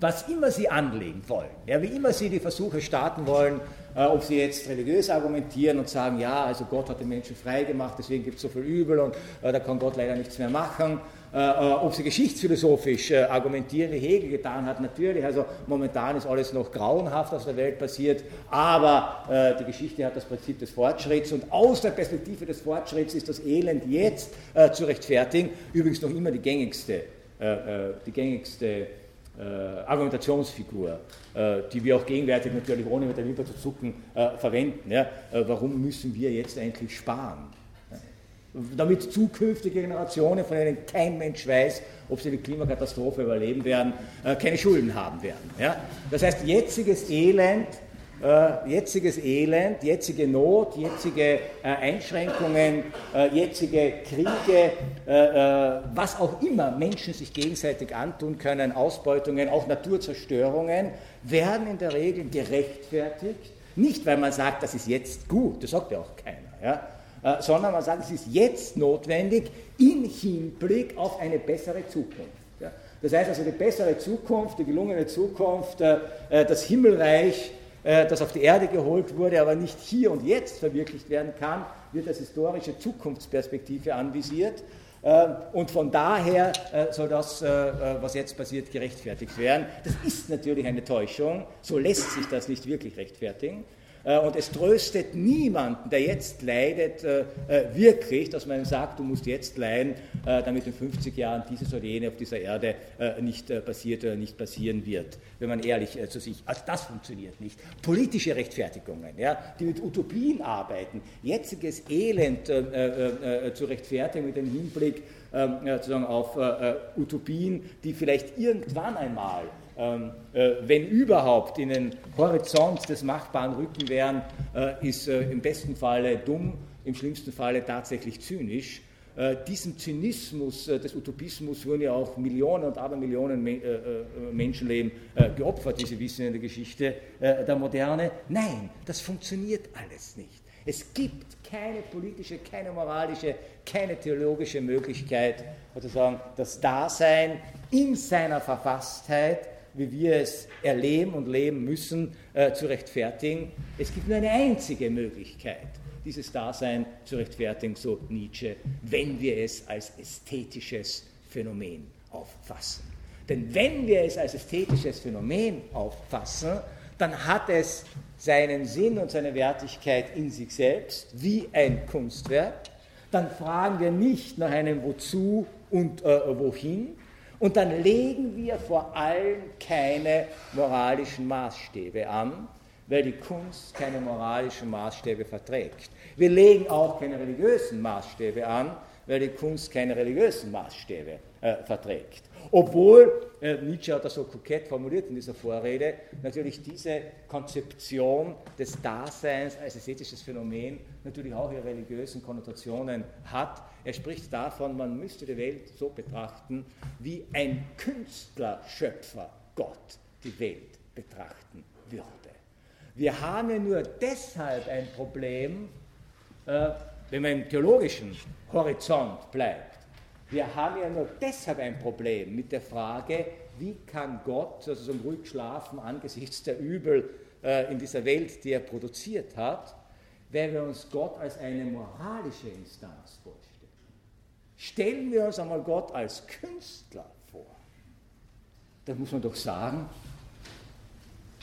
Was immer Sie anlegen wollen, ja, wie immer Sie die Versuche starten wollen, äh, ob Sie jetzt religiös argumentieren und sagen, ja, also Gott hat den Menschen frei gemacht, deswegen gibt es so viel Übel und äh, da kann Gott leider nichts mehr machen, äh, äh ob Sie geschichtsphilosophisch äh, argumentieren, wie Hegel getan hat, natürlich, also momentan ist alles noch grauenhaft aus der Welt passiert, aber äh, die Geschichte hat das Prinzip des Fortschritts und aus der Perspektive des Fortschritts ist das Elend jetzt zu rechtfertigen, übrigens noch immer die gängigste, die gängigste äh, Argumentationsfigur, äh, die wir auch gegenwärtig natürlich ohne mit der Wimper zu zucken äh, verwenden. Warum müssen wir jetzt eigentlich sparen? Damit zukünftige Generationen, von denen kein Mensch weiß, ob sie die Klimakatastrophe überleben werden, keine Schulden haben werden. Ja? Das heißt, jetziges Elend äh, jetziges Elend, jetzige Not, jetzige äh, Einschränkungen, äh, jetzige Kriege, äh, äh, was auch immer Menschen sich gegenseitig antun können, Ausbeutungen, auch Naturzerstörungen, werden in der Regel gerechtfertigt. Nicht, weil man sagt, das ist jetzt gut, das sagt ja auch keiner, ja? Äh, sondern man sagt, es ist jetzt notwendig in Hinblick auf eine bessere Zukunft. Das heißt also, die bessere Zukunft, die gelungene Zukunft, das Himmelreich, äh, das auf die Erde geholt wurde, aber nicht hier und jetzt verwirklicht werden kann, wird als historische Zukunftsperspektive anvisiert. Äh, und von daher äh, soll das, was jetzt passiert, gerechtfertigt werden. Das ist natürlich eine Täuschung. So lässt sich das nicht wirklich rechtfertigen. Äh, und es tröstet niemanden, der jetzt leidet, äh, äh, wirklich, dass man ihm sagt, du musst jetzt leiden, damit in 50 Jahren dieses oder jene auf dieser Erde nicht passiert oder nicht passieren wird, wenn man ehrlich zu sich. Also das funktioniert nicht. Politische Rechtfertigungen, ja, die mit Utopien arbeiten, jetziges Elend zu rechtfertigen mit dem Hinblick sozusagen auf Utopien, die vielleicht irgendwann einmal ähm, äh, wenn überhaupt in den Horizont des Machbaren rücken werden, äh, ist äh, im besten Falle dumm, im schlimmsten Falle tatsächlich zynisch. Diesem Zynismus des Utopismus wurden ja auch Millionen und Abermillionen Menschenleben geopfert, wie Sie wissen in der Geschichte der Moderne. Nein, das funktioniert alles nicht. Es gibt keine politische, keine moralische, keine theologische Möglichkeit, sozusagen das Dasein in seiner Verfasstheit wie wir es erleben und leben müssen, äh, zu rechtfertigen. Es gibt nur eine einzige Möglichkeit, dieses Dasein zu rechtfertigen, so Nietzsche, wenn wir es als ästhetisches Phänomen auffassen. Denn wenn wir es als ästhetisches Phänomen auffassen, dann hat es seinen Sinn und seine Wertigkeit in sich selbst, wie ein Kunstwerk. Dann fragen wir nicht nach einem Wozu und äh, Wohin, und dann legen wir vor allem keine moralischen Maßstäbe an, weil die Kunst keine moralischen Maßstäbe verträgt. Wir legen auch keine religiösen Maßstäbe an, weil die Kunst keine religiösen Maßstäbe äh, verträgt. Obwohl, äh, Nietzsche hat das so kokett formuliert in dieser Vorrede, natürlich diese Konzeption des Daseins als ästhetisches Phänomen natürlich auch ihre religiösen Konnotationen hat. Er spricht davon, man müsste die Welt so betrachten, wie ein Künstlerschöpfer Gott die Welt betrachten würde. Wir haben ja nur deshalb ein Problem, äh, wenn man im theologischen Horizont bleibt, wir haben ja nur deshalb ein Problem mit der Frage, wie kann Gott also so ruhig schlafen angesichts der Übel äh, in dieser Welt, die er produziert hat, weil wir uns Gott als eine moralische Instanz vorstellen. Stellen wir uns einmal Gott als Künstler vor. Da muss man doch sagen,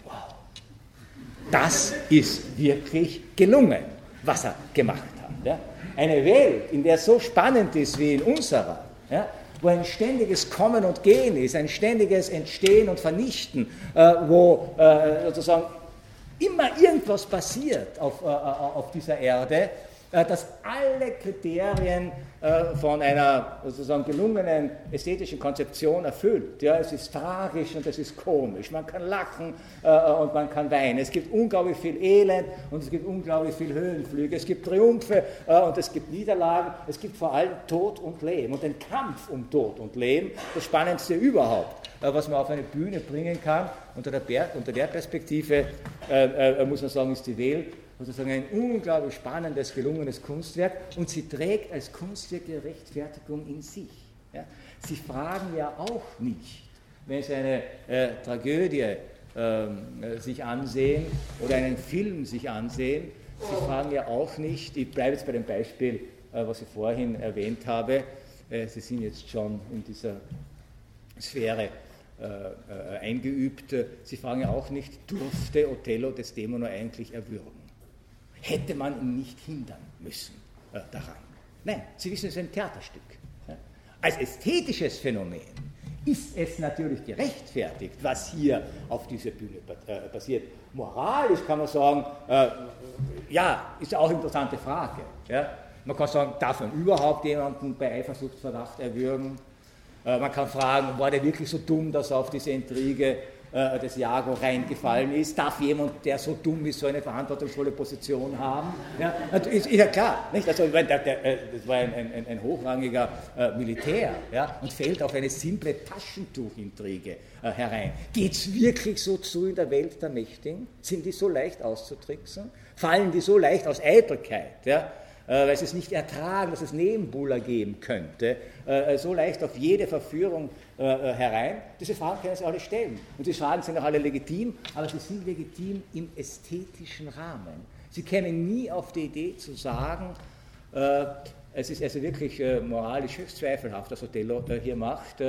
wow, das ist wirklich gelungen, was er gemacht hat. Ja? eine Welt, in der so spannend ist wie in unserer, ja, wo ein ständiges Kommen und Gehen ist, ein ständiges Entstehen und Vernichten, äh, wo äh, sozusagen immer irgendwas passiert auf, äh, auf dieser Erde, äh, dass alle Kriterien äh, von einer sozusagen gelungenen ästhetischen Konzeption erfüllt. Ja, es ist tragisch und es ist komisch. Man kann lachen äh, und man kann weinen. Es gibt unglaublich viel Elend und es gibt unglaublich viel Höhenflüge. Es gibt Triumphe und es gibt Niederlagen. Es gibt vor allem Tod und Leben und den Kampf um Tod und Leben, das Spannendste überhaupt, was man auf eine Bühne bringen kann. Unter der, unter der Perspektive muss man sagen, ist die Welt sozusagen ein unglaublich spannendes, gelungenes Kunstwerk und sie trägt als Kunstwerk die Rechtfertigung in sich. Ja. Sie fragen ja auch nicht, wenn Sie eine äh, Tragödie ähm, äh, sich ansehen oder einen Film sich ansehen, Sie fragen ja auch nicht, ich bleibe jetzt bei dem Beispiel, äh, was ich vorhin erwähnt habe, äh, Sie sind jetzt schon in dieser Sphäre äh, äh, eingeübt, Sie fragen ja auch nicht, durfte Othello des Dämono eigentlich erwürgen? Hätte man ihn nicht hindern müssen äh, daran. Nein, Sie wissen, es ist ein Theaterstück. Als ästhetisches Phänomen ist es natürlich gerechtfertigt, was hier auf dieser Bühne äh, passiert. Moralisch kann man sagen, äh, ja, ist auch eine interessante Frage. Ja. Man kann sagen, darf man überhaupt jemanden bei Eifersuchtsverdacht erwürgen? Äh, man kann fragen, war der wirklich so dumm, dass er auf diese Intrige äh, des Jago reingefallen ist. Darf jemand, der so dumm ist, so eine verantwortungsvolle Position haben? Ja, ist, ist ja klar. Nicht? Also, der, der, äh, das war ein, ein, ein hochrangiger äh, Militär ja, und fällt auf eine simple Taschentuchintrige äh, herein. Geht es wirklich so zu in der Welt der Mächtigen? Sind die so leicht auszutricksen? Fallen die so leicht aus Eitelkeit? Ja? Äh, weil sie es nicht ertragen, dass es Nebenbuhler geben könnte, äh, so leicht auf jede Verführung äh, herein. Diese Fragen können Sie alle stellen. Und diese Fragen sind auch alle legitim, aber sie sind legitim im ästhetischen Rahmen. Sie kämen nie auf die Idee zu sagen, es ist also wirklich moralisch höchst zweifelhaft, was Othello hier macht.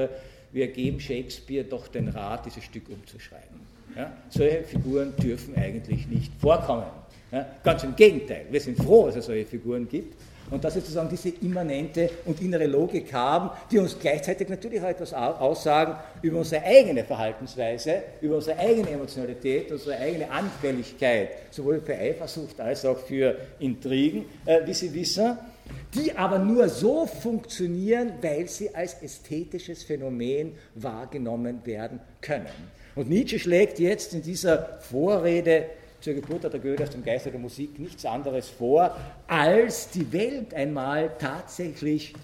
Wir geben Shakespeare doch den Rat, dieses Stück umzuschreiben. Ja? Solche Figuren dürfen eigentlich nicht vorkommen Ja, ganz im Gegenteil, wir sind froh, dass es solche Figuren gibt und dass wir sozusagen diese immanente und innere Logik haben, die uns gleichzeitig natürlich auch etwas aussagen über unsere eigene Verhaltensweise, über unsere eigene Emotionalität, unsere eigene Anfälligkeit, sowohl für Eifersucht als auch für Intrigen, äh, wie Sie wissen, die aber nur so funktionieren, weil sie als ästhetisches Phänomen wahrgenommen werden können. Und Nietzsche schlägt jetzt in dieser Vorrede zur Geburt der Goethe aus dem Geiste der Musik nichts anderes vor, als die Welt einmal tatsächlich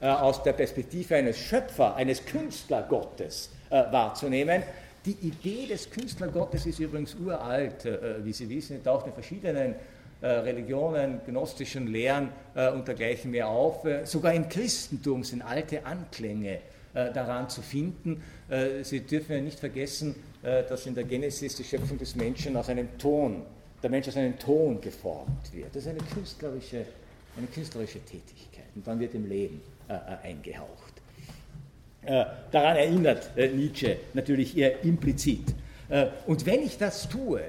äh, aus der Perspektive eines Schöpfer, eines Künstlergottes äh, wahrzunehmen. Die Idee des Künstlergottes ist übrigens uralt, äh, wie Sie wissen, taucht in verschiedenen äh, Religionen, gnostischen Lehren äh, und dergleichen mehr auf. Äh, sogar im Christentum sind alte Anklänge daran zu finden. Sie dürfen ja nicht vergessen, äh, dass in der Genesis die Schöpfung des Menschen aus einem Ton, der Mensch aus einem Ton geformt wird. Das ist eine künstlerische, eine künstlerische Tätigkeit und dann wird im Leben äh, äh eingehaucht. Äh, daran erinnert äh, Nietzsche natürlich eher implizit. Äh, und wenn ich das tue,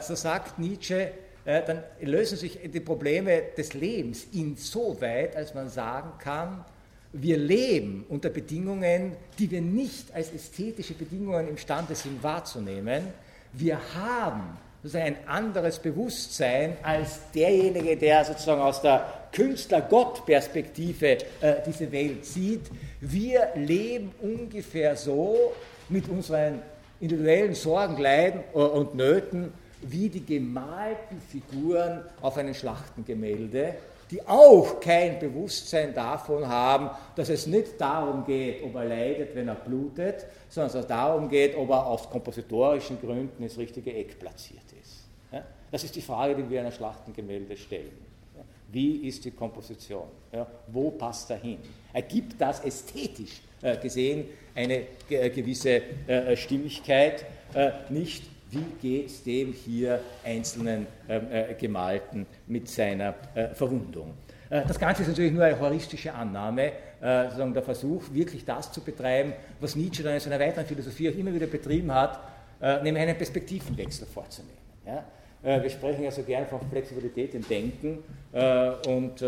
so sagt Nietzsche, dann lösen sich die Probleme des Lebens insoweit, als man sagen kann, wir leben unter Bedingungen, die wir nicht als ästhetische Bedingungen imstande sind wahrzunehmen. Wir haben sozusagen ein anderes Bewusstsein als derjenige, der sozusagen aus der Künstler-Gott-Perspektive äh, diese Welt sieht. Wir leben ungefähr so mit unseren individuellen Sorgen, Leiden äh, und Nöten wie die gemalten Figuren auf einem Schlachtengemälde die auch kein Bewusstsein davon haben, dass es nicht darum geht, ob er leidet, wenn er blutet, sondern dass es darum geht, ob er aus kompositorischen Gründen ins richtige Eck platziert ist. Das ist die Frage, die wir in einer Schlachtengemälde stellen. Wie ist die Komposition? Wo passt er hin? Ergibt das ästhetisch äh, gesehen eine äh, gewisse äh, Stimmigkeit? Nicht wie geht es dem hier einzelnen ähm, äh, Gemalten mit seiner äh, Verwundung. Äh, das Ganze ist natürlich nur eine heuristische Annahme, äh, sozusagen der Versuch, wirklich das zu betreiben, was Nietzsche dann in seiner weiteren Philosophie auch immer wieder betrieben hat, äh, nämlich einen Perspektivenwechsel vorzunehmen. Wir sprechen ja so gern von Flexibilität im Denken und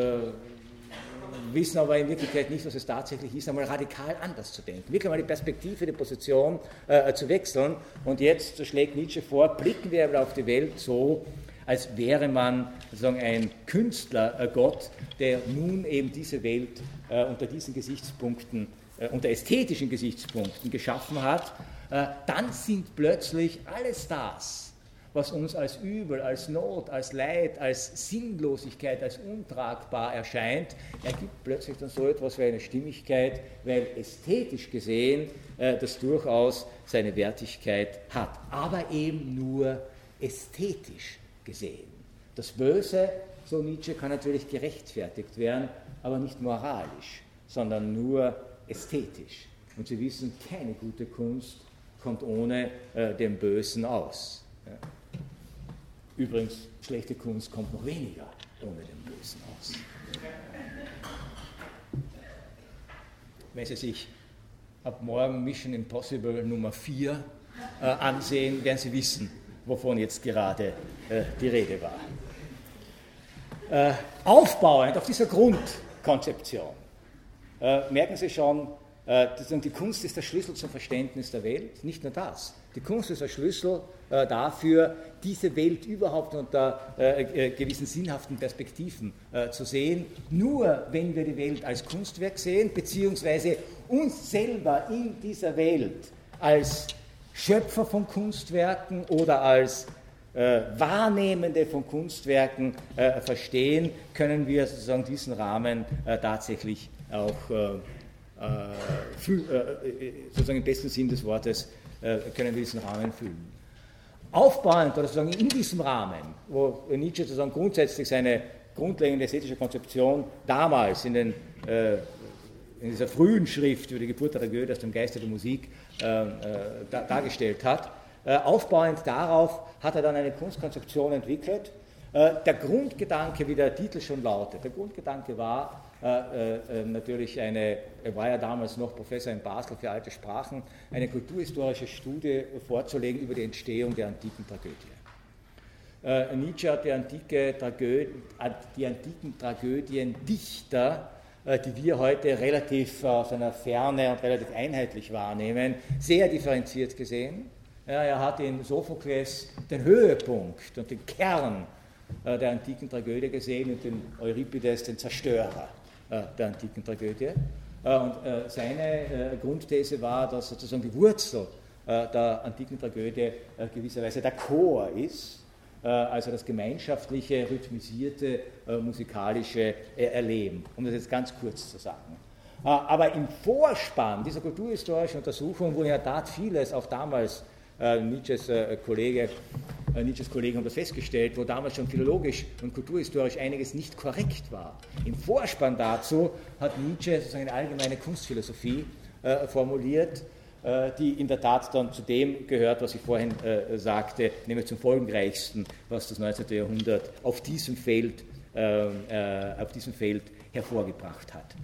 wissen aber in Wirklichkeit nicht, was es tatsächlich ist, einmal radikal anders zu denken, wirklich mal die Perspektive, die Position äh, zu wechseln. Und jetzt schlägt Nietzsche vor, blicken wir aber auf die Welt so, als wäre man sozusagen ein Künstlergott, der nun eben diese Welt äh, unter diesen Gesichtspunkten, äh, unter ästhetischen Gesichtspunkten geschaffen hat. Äh, dann sind plötzlich alles das, was uns als Übel, als Not, als Leid, als Sinnlosigkeit, als untragbar erscheint, ergibt plötzlich dann so etwas wie eine Stimmigkeit, weil ästhetisch gesehen äh, das durchaus seine Wertigkeit hat, aber eben nur ästhetisch gesehen. Das Böse, so Nietzsche, kann natürlich gerechtfertigt werden, aber nicht moralisch, sondern nur ästhetisch. Und Sie wissen, keine gute Kunst kommt ohne äh, dem Bösen aus. Ja. Übrigens, schlechte Kunst kommt noch weniger ohne den Bösen aus. Wenn Sie sich ab morgen Mission Impossible Nummer 4 äh, ansehen, werden Sie wissen, wovon jetzt gerade äh, die Rede war. Äh, aufbauend auf dieser Grundkonzeption äh, merken Sie schon, die Kunst ist der Schlüssel zum Verständnis der Welt. Nicht nur das. Die Kunst ist der Schlüssel äh, dafür, diese Welt überhaupt unter äh, gewissen sinnhaften Perspektiven zu sehen. Nur wenn wir die Welt als Kunstwerk sehen, beziehungsweise uns selber in dieser Welt als Schöpfer von Kunstwerken oder als Wahrnehmende von Kunstwerken verstehen, können wir sozusagen diesen Rahmen tatsächlich auch äh, äh, äh, sozusagen im besten Sinn des Wortes, können wir diesen Rahmen füllen. Aufbauend oder sozusagen in diesem Rahmen, wo Nietzsche sozusagen grundsätzlich seine grundlegende ästhetische Konzeption damals in, den, in dieser frühen Schrift über die Geburt der Goethe aus dem Geiste der Musik dargestellt hat, aufbauend darauf hat er dann eine Kunstkonzeption entwickelt. Der Grundgedanke, wie der Titel schon lautet, der Grundgedanke war, äh, äh, natürlich eine, er war ja damals noch Professor in Basel für alte Sprachen, eine kulturhistorische Studie vorzulegen über die Entstehung der antiken Tragödie. Äh, Nietzsche hat die, antike Tragödie, die antiken Tragödiendichter, äh, die wir heute relativ aus einer Ferne und relativ einheitlich wahrnehmen, sehr differenziert gesehen. Ja, er hat in Sophokles den Höhepunkt und den Kern äh, der antiken Tragödie gesehen und in Euripides den Zerstörer äh, der antiken Tragödie. Äh, und seine Grundthese war, dass sozusagen die Wurzel der antiken Tragödie gewisserweise der Chor ist, also das gemeinschaftliche, rhythmisierte, musikalische Erleben, um das jetzt ganz kurz zu sagen. Aber im Vorspann dieser kulturhistorischen Untersuchung, wo in der Tat vieles auch damals Nietzsches Kollege äh, Nietzsches Kollegen haben das festgestellt, wo damals schon philologisch und kulturhistorisch einiges nicht korrekt war. Im Vorspann dazu hat Nietzsche sozusagen eine allgemeine Kunstphilosophie äh, formuliert, äh, die in der Tat dann zu dem gehört, was ich vorhin äh, sagte, nämlich zum folgenreichsten, was das 19. Jahrhundert auf diesem Feld, ähm, äh, auf diesem Feld hervorgebracht hat.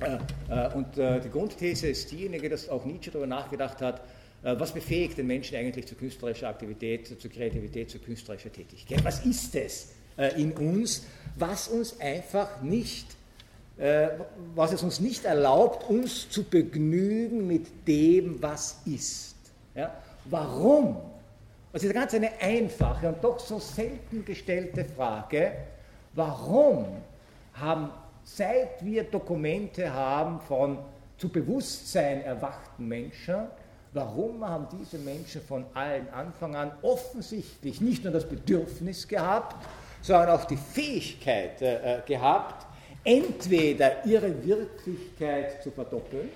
Äh, und die Grundthese ist diejenige, dass auch Nietzsche darüber nachgedacht hat, äh, was befähigt den Menschen eigentlich zu künstlerischer Aktivität, zur Kreativität, zu künstlerischer Tätigkeit? Was ist es äh, in uns, was uns einfach nicht, äh, was es uns nicht erlaubt, uns zu begnügen mit dem, was ist? Ja? Warum? Das ist eine ganz eine einfache und doch so selten gestellte Frage. Warum haben, seit wir Dokumente haben von zu Bewusstsein erwachten Menschen, Warum haben diese Menschen von allen Anfang an offensichtlich nicht nur das Bedürfnis gehabt, sondern auch die Fähigkeit äh, äh, gehabt, entweder ihre Wirklichkeit zu verdoppeln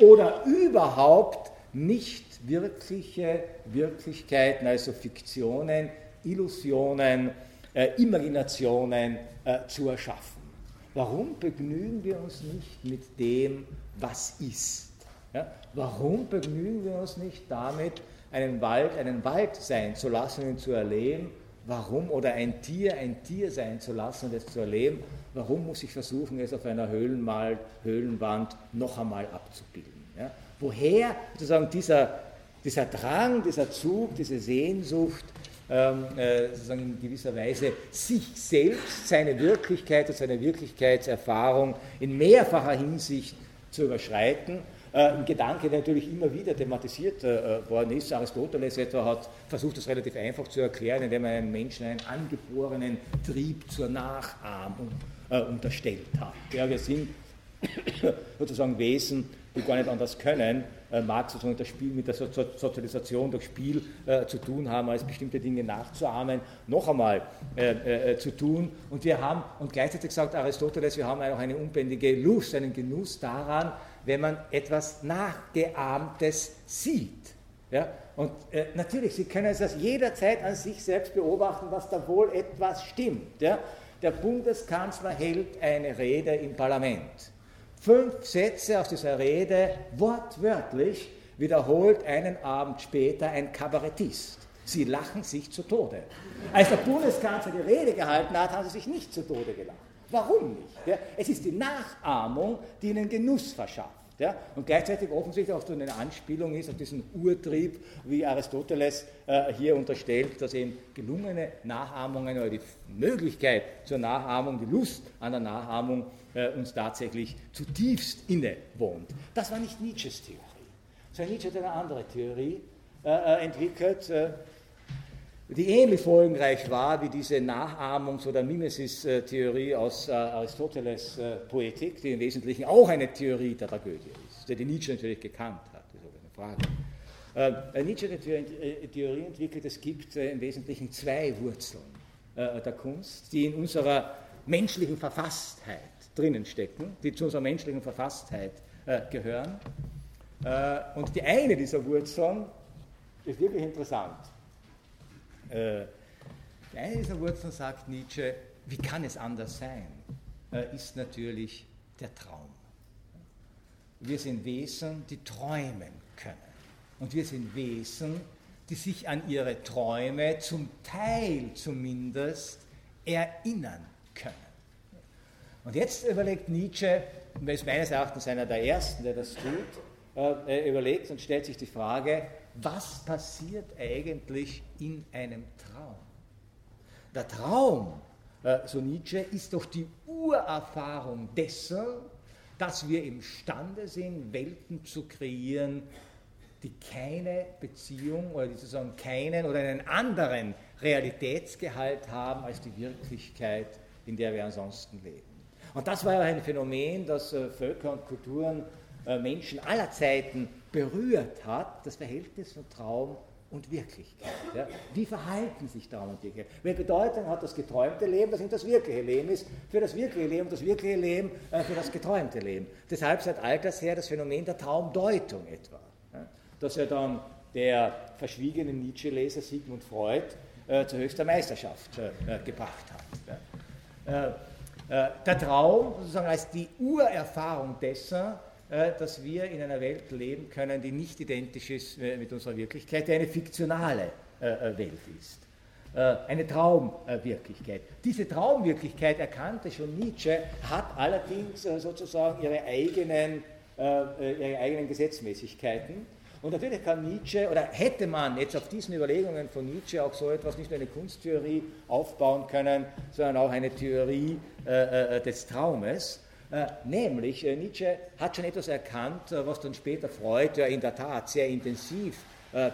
oder überhaupt nicht wirkliche Wirklichkeiten, also Fiktionen, Illusionen, äh, Imaginationen äh, zu erschaffen. Warum begnügen wir uns nicht mit dem, was ist? Ja? Warum begnügen wir uns nicht damit, einen Wald einen Wald sein zu lassen und ihn zu erleben? Warum? Oder ein Tier ein Tier sein zu lassen und es zu erleben? Warum muss ich versuchen, es auf einer Höhlenmal, Höhlenwand noch einmal abzubilden? Ja? Woher sozusagen dieser, dieser Drang, dieser Zug, diese Sehnsucht, ähm, äh, sozusagen in gewisser Weise sich selbst, seine Wirklichkeit und seine Wirklichkeitserfahrung in mehrfacher Hinsicht zu überschreiten ein Gedanke, der natürlich immer wieder thematisiert äh, worden ist. Aristoteles etwa hat versucht, das relativ einfach zu erklären, indem er einem Menschen einen angeborenen Trieb zur Nachahmung äh, unterstellt hat. Ja, wir sind sozusagen Wesen, die gar nicht anders können, äh, mag sozusagen das Spiel mit der so Sozialisation durch Spiel äh, zu tun haben, als bestimmte Dinge nachzuahmen, noch einmal äh, äh, zu tun. Und wir haben, und gleichzeitig sagt Aristoteles, wir haben auch eine unbändige Lust, einen Genuss daran, wenn man etwas Nachgeahmtes sieht. Ja? Und äh, natürlich, Sie können es jederzeit an sich selbst beobachten, dass da wohl etwas stimmt. Ja? Der Bundeskanzler hält eine Rede im Parlament. Fünf Sätze aus dieser Rede, wortwörtlich, wiederholt einen Abend später ein Kabarettist. Sie lachen sich zu Tode. Als der Bundeskanzler die Rede gehalten hat, haben sie sich nicht zu Tode gelacht. Warum nicht? Ja? Es ist die Nachahmung, die ihnen Genuss verschafft. Ja? Und gleichzeitig offensichtlich auch so eine Anspielung ist auf diesen Urtrieb, wie Aristoteles äh, hier unterstellt, dass eben gelungene Nachahmungen oder die Möglichkeit zur Nachahmung, die Lust an der Nachahmung äh, uns tatsächlich zutiefst innewohnt. Das war nicht Nietzsches Theorie, sondern Nietzsche hat eine andere Theorie äh, äh entwickelt äh, die ähnlich folgenreich war wie diese Nachahmungs- oder Mimesis-Theorie aus äh, Aristoteles äh, Poetik, die im Wesentlichen auch eine Theorie der Tragödie ist, die Nietzsche natürlich gekannt hat, das ist eine Frage. Äh, Nietzsche hat eine Theorie entwickelt, es gibt im Wesentlichen zwei Wurzeln der Kunst, die in unserer menschlichen Verfasstheit drinnen stecken, die zu unserer menschlichen Verfasstheit gehören. und die eine dieser Wurzeln ist wirklich interessant äh, eine dieser Wurzeln, sagt Nietzsche, wie kann es anders sein, äh, ist natürlich der Traum. Wir sind Wesen, die träumen können. Und wir sind Wesen, die sich an ihre Träume zum Teil zumindest erinnern können. Und jetzt überlegt Nietzsche, und er ist meines Erachtens einer der Ersten, der das tut, äh, er überlegt und stellt sich die Frage, was passiert eigentlich in einem Traum? der Traum, so Nietzsche, ist doch die Urerfahrung dessen, dass wir imstande sind, Welten zu kreieren, die keine Beziehung oder die sozusagen keinen oder einen anderen Realitätsgehalt haben als die Wirklichkeit, in der wir ansonsten leben. Und das war ja ein Phänomen, das äh, Völker und Kulturen, äh, Menschen aller Zeiten berührt hat, das Verhältnis von Traum und Wirklichkeit. Ja. Wie verhalten sich Traum und Wirklichkeit? Welche Bedeutung hat das geträumte Leben, das nicht das wirkliche Leben ist, für das wirkliche Leben und das wirkliche Leben äh, für das geträumte Leben? Deshalb seit alters her das Phänomen der Traumdeutung etwa das er dann der verschwiegene Nietzsche-Leser Sigmund Freud äh, zur höchsten Meisterschaft äh, äh gebracht hat. Ja. Äh, äh, der Traum sozusagen als die Urerfahrung dessen, dass wir in einer Welt leben können, die nicht identisch ist mit unserer Wirklichkeit, die eine fiktionale Welt ist. Eine Traumwirklichkeit. Diese Traumwirklichkeit erkannte schon Nietzsche, hat allerdings sozusagen ihre eigenen, ihre eigenen Gesetzmäßigkeiten und natürlich kann Nietzsche, oder hätte man jetzt auf diesen Überlegungen von Nietzsche auch so etwas, nicht nur eine Kunsttheorie aufbauen können, sondern auch eine Theorie äh, äh, des Traumes. Äh, nämlich, äh, Nietzsche hat schon etwas erkannt, äh, was dann später Freud ja in der Tat sehr intensiv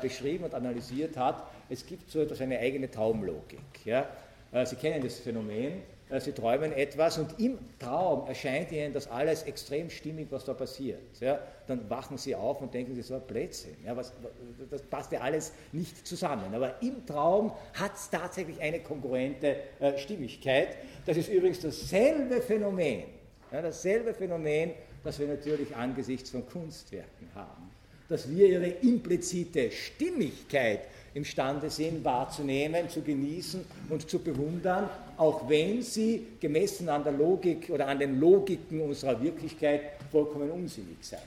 beschrieben und analysiert hat. Es gibt so etwas, eine eigene Traumlogik. Sie kennen das Phänomen, sie träumen etwas und im Traum erscheint ihnen das alles extrem stimmig, was da passiert. Ja, dann wachen sie auf und denken, das war Blödsinn. Ja, was, das passt ja alles nicht zusammen. Aber im Traum hat es tatsächlich eine kongruente äh, Stimmigkeit. Das ist übrigens dasselbe Phänomen, ja, dasselbe Phänomen, das wir natürlich angesichts von Kunstwerken haben. Dass wir ihre implizite Stimmigkeit imstande sind wahrzunehmen, zu genießen und zu bewundern, auch wenn sie gemessen an der Logik oder an den Logiken unserer Wirklichkeit vollkommen unsinnig sein.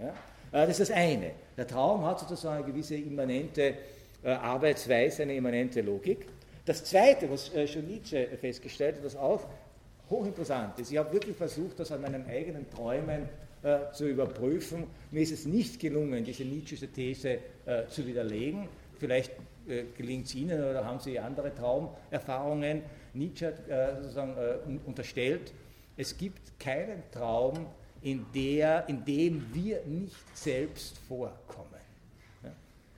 Ja? Äh, das ist das eine. Der Traum hat sozusagen eine gewisse immanente äh, Arbeitsweise, eine immanente Logik. Das zweite, was äh, schon Nietzsche festgestellt hat, was auch hochinteressant ist, ich habe wirklich versucht, das an meinen eigenen Träumen zu überprüfen. Mir ist es nicht gelungen, diese Nietzsche These zu widerlegen. Vielleicht äh, gelingt es Ihnen oder haben Sie andere Traumerfahrungen? Nietzsche hat äh, sozusagen äh, unterstellt, es gibt keinen Traum, in, der, in dem wir nicht selbst vorkommen. Ja?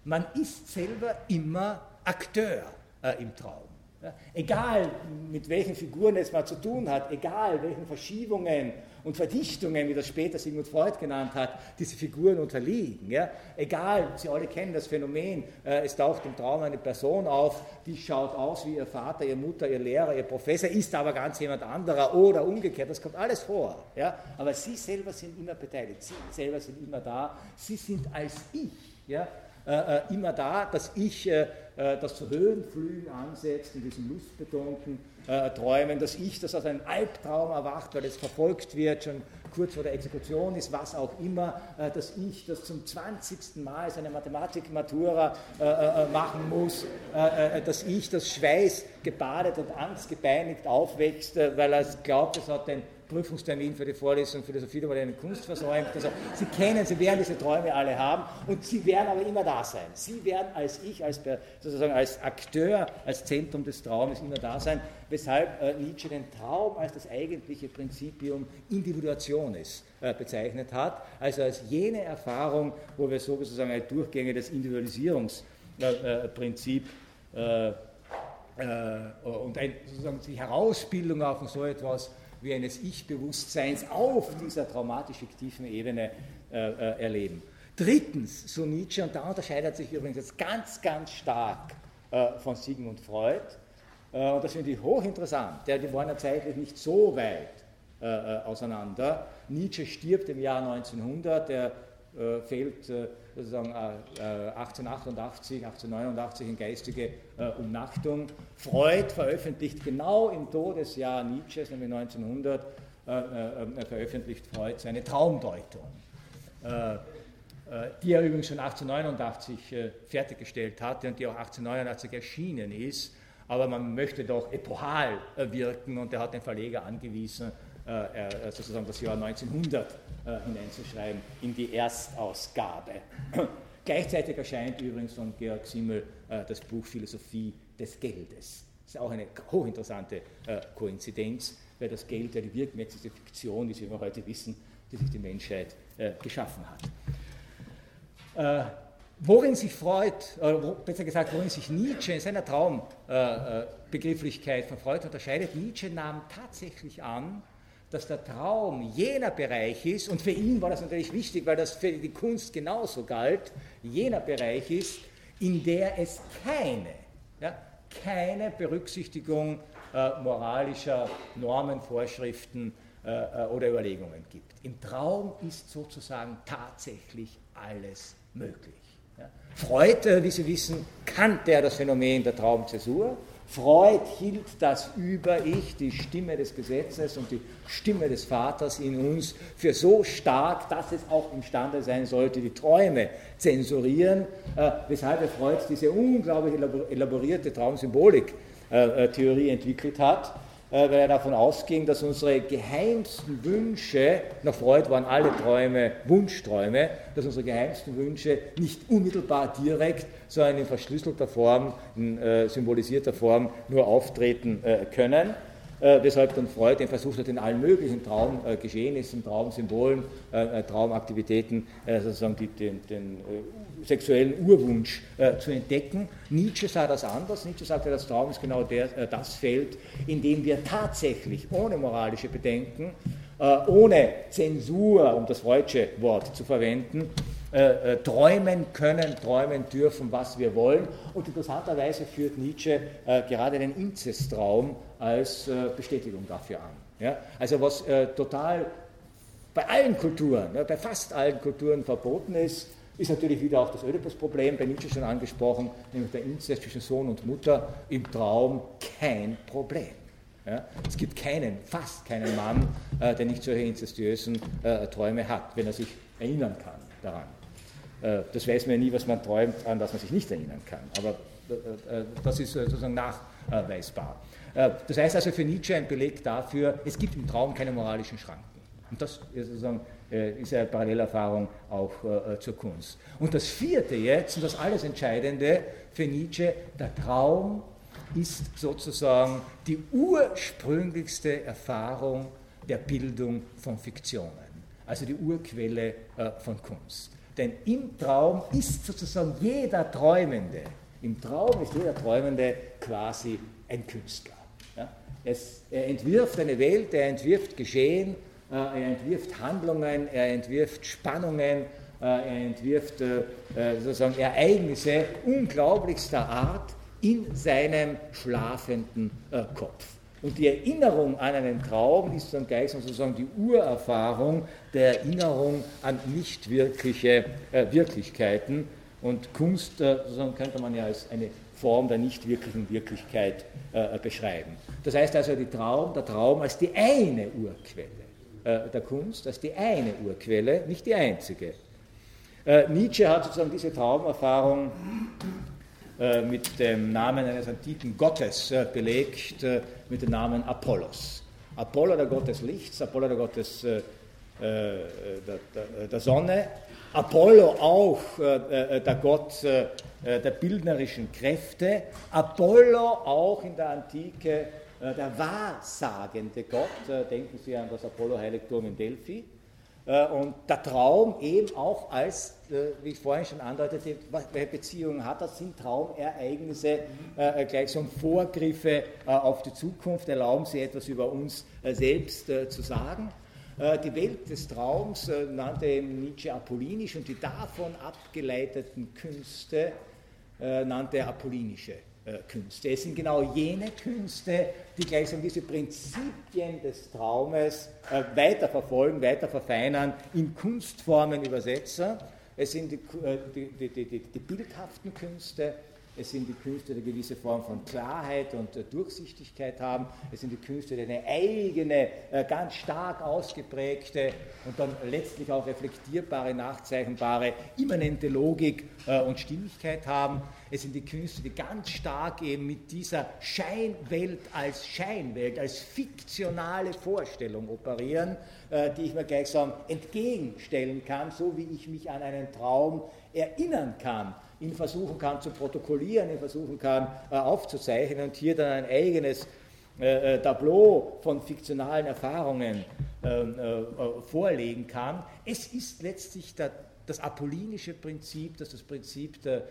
Man ist selber immer Akteur äh, im Traum. Ja, egal mit welchen Figuren es mal zu tun hat, egal welchen Verschiebungen und Verdichtungen, wie das später Sigmund Freud genannt hat, diese Figuren unterliegen. Ja, egal, Sie alle kennen das Phänomen, äh, es taucht im Traum eine Person auf, die schaut aus wie ihr Vater, ihr Mutter, ihr Lehrer, ihr Professor, ist aber ganz jemand anderer oder umgekehrt, das kommt alles vor. Ja, aber Sie selber sind immer beteiligt, Sie selber sind immer da, Sie sind als Ich. Ja, äh, äh, immer da, dass ich äh, äh, das zu Höhenflügen ansetzt, in diesen lustbetonten äh, Träumen, dass ich das aus einem Albtraum erwacht, weil es verfolgt wird, schon kurz vor der Exekution ist, was auch immer, äh, dass ich das zum 20. Mal seine Mathematik-Matura äh, äh, machen muss, dass ich das Schweiß gebadet und angstgebeinigt aufwächst, weil er glaubt, es hat den Prüfungstermin für die Vorlesung Philosophie der modernen Kunst versäumt. Also Sie kennen, Sie werden diese Träume alle haben und Sie werden aber immer da sein. Sie werden als ich, als, sozusagen als Akteur, als Zentrum des Traumes immer da sein, weshalb äh, Nietzsche den Traum als das eigentliche Prinzipium Individuationis äh, bezeichnet hat, also als jene Erfahrung, wo wir sozusagen eine Durchgänge des Individualisierungsprinzip äh, äh, und ein, sozusagen die Herausbildung von so etwas wie eines Ich-Bewusstseins auf dieser traumatisch-fiktiven Ebene äh, äh, erleben. Drittens, so Nietzsche, und da unterscheidet sich übrigens jetzt ganz, ganz stark äh, von Sigmund Freud, äh, und das finde ich hochinteressant, ja, die waren ja zeitlich nicht so weit äh, äh, auseinander. Nietzsche stirbt im Jahr 1900, er äh, fällt äh, sozusagen 1888, äh, 1889 in geistige Umnachtung. Freud veröffentlicht genau im Todesjahr Nietzsches, nämlich 1900, veröffentlicht Freud seine Traumdeutung, die er übrigens schon 1889 fertiggestellt hatte und die auch 1889 erschienen ist. Aber man möchte doch epochal wirken und er hat den Verleger angewiesen, äh, sozusagen das Jahr 1900 äh, hineinzuschreiben in die Erstausgabe. Gleichzeitig erscheint übrigens von Georg Simmel äh, das Buch Philosophie des Geldes. Das ist auch eine hochinteressante äh, Koinzidenz, weil das Geld ja die wirkmächtigste Fiktion ist, wie wir heute wissen, die sich die Menschheit äh, geschaffen hat. Äh, worin sich Freud, oder besser gesagt, worin sich Nietzsche in seiner Traumbegrifflichkeit von Freud unterscheidet, Nietzsche nahm tatsächlich an, dass der Traum jener Bereich ist, und für ihn war das natürlich wichtig, weil das für die Kunst genauso galt, jener Bereich ist, in der es keine, ja, keine Berücksichtigung äh, moralischer Normen, Vorschriften äh, äh oder Überlegungen gibt. Im Traum ist sozusagen tatsächlich alles möglich. Ja. Freud, wie Sie wissen, kannte er das Phänomen der Traumzäsur Freud hielt das Über-Ich, die Stimme des Gesetzes und die Stimme des Vaters in uns für so stark, dass es auch imstande sein sollte, die Träume zensurieren, äh, weshalb Freud diese unglaublich elaborierte Traumsymbolik-Theorie äh, entwickelt hat. äh, weil er davon ausging, dass unsere geheimsten Wünsche, nach Freud waren alle Träume Wunschträume, dass unsere geheimsten Wünsche nicht unmittelbar direkt, sondern in verschlüsselter Form, in äh, symbolisierter Form nur auftreten äh, können äh, weshalb dann Freud den versucht hat, in allen möglichen Traumgeschehnissen, Traumsymbolen, äh, äh Traumaktivitäten äh, sozusagen die, den, den äh, sexuellen Urwunsch äh, zu entdecken. Nietzsche sah das anders. Nietzsche sagte, das Traum ist genau der, das Feld, in dem wir tatsächlich ohne moralische Bedenken, ohne Zensur, um das Freudsche Wort zu verwenden, äh, äh, träumen können, träumen dürfen, was wir wollen. Und interessanterweise führt Nietzsche äh, gerade den Inzesttraum als äh, Bestätigung dafür an. Ja? Also was äh, total bei allen Kulturen, ja, bei fast allen Kulturen verboten ist, ist natürlich wieder auch das Oedipus-Problem, bei Nietzsche schon angesprochen, nämlich der Inzest zwischen Sohn und Mutter im Traum kein Problem. Ja? Es gibt keinen, fast keinen Mann, äh, der nicht solche inzestiösen äh, Träume hat, wenn er sich erinnern kann daran. Äh, das weiß man ja nie, was man träumt, an was man sich nicht erinnern kann. Aber äh, das ist sozusagen nachweisbar. Das heißt also für Nietzsche ein Beleg dafür, es gibt im Traum keine moralischen Schranken. Und das ist, sozusagen, ist eine Parallelerfahrung auch zur Kunst. Und das vierte jetzt, und das alles Entscheidende für Nietzsche, der Traum ist sozusagen die ursprünglichste Erfahrung der Bildung von Fiktionen, also die Urquelle von Kunst. Denn im Traum ist sozusagen jeder Träumende, im Traum ist jeder Träumende quasi ein Künstler. Es, er entwirft eine Welt, er entwirft Geschehen, äh, er entwirft Handlungen, er entwirft Spannungen, äh, er entwirft äh, äh sozusagen Ereignisse unglaublichster Art in seinem schlafenden äh, Kopf. Und die Erinnerung an einen Traum ist dann gleichsam sozusagen die Urerfahrung der Erinnerung an nicht wirkliche äh, Wirklichkeiten. Und Kunst sozusagen könnte man ja als eine Form der nicht wirklichen Wirklichkeit äh, beschreiben. Das heißt also Traum, der Traum als die eine Urquelle äh, der Kunst, als die eine Urquelle, nicht die einzige. Äh, Nietzsche hat sozusagen diese Traumerfahrung äh, mit dem Namen eines antiken Gottes äh, belegt, äh, mit dem Namen Apollos. Apollo, der Gott des Lichts, Apollo, der Gott des, der, der, der, Sonne, Apollo auch der Gott der bildnerischen Kräfte, Apollo auch in der Antike der wahrsagende Gott, denken Sie an das Apollo-Heiligtum in Delphi, äh, und der Traum eben auch als, äh, wie ich vorhin schon andeutete, welche Beziehungen hat das, sind Traumereignisse äh, gleich so Vorgriffe auf die Zukunft, erlauben sie etwas über uns selbst zu sagen. Die Welt des Traums nannte Nietzsche apollinisch und die davon abgeleiteten Künste nannte er apollinische äh, Künste. Es sind genau jene Künste, die gleichsam diese Prinzipien des Traumes äh, weiter verfeinern, in Kunstformen übersetzen. Es sind die, äh, die, die, die bildhaften Künste, es sind die Künste, die eine gewisse Form von Klarheit und äh, Durchsichtigkeit haben. Es sind die Künste, die eine eigene, äh, ganz stark ausgeprägte und dann letztlich auch reflektierbare, nachzeichnbare, immanente Logik äh, und Stimmigkeit haben. Es sind die Künste, die ganz stark eben mit dieser Scheinwelt als Scheinwelt, als fiktionale Vorstellung operieren, die ich mir gleichsam entgegenstellen kann, so wie ich mich an einen Traum erinnern kann ihn versuchen kann zu protokollieren, ihn versuchen kann äh, aufzuzeichnen und hier dann ein eigenes äh, äh Tableau von fiktionalen Erfahrungen ähm, äh, äh, vorlegen kann. Es ist letztlich der das apollinische Prinzip, das das Prinzip der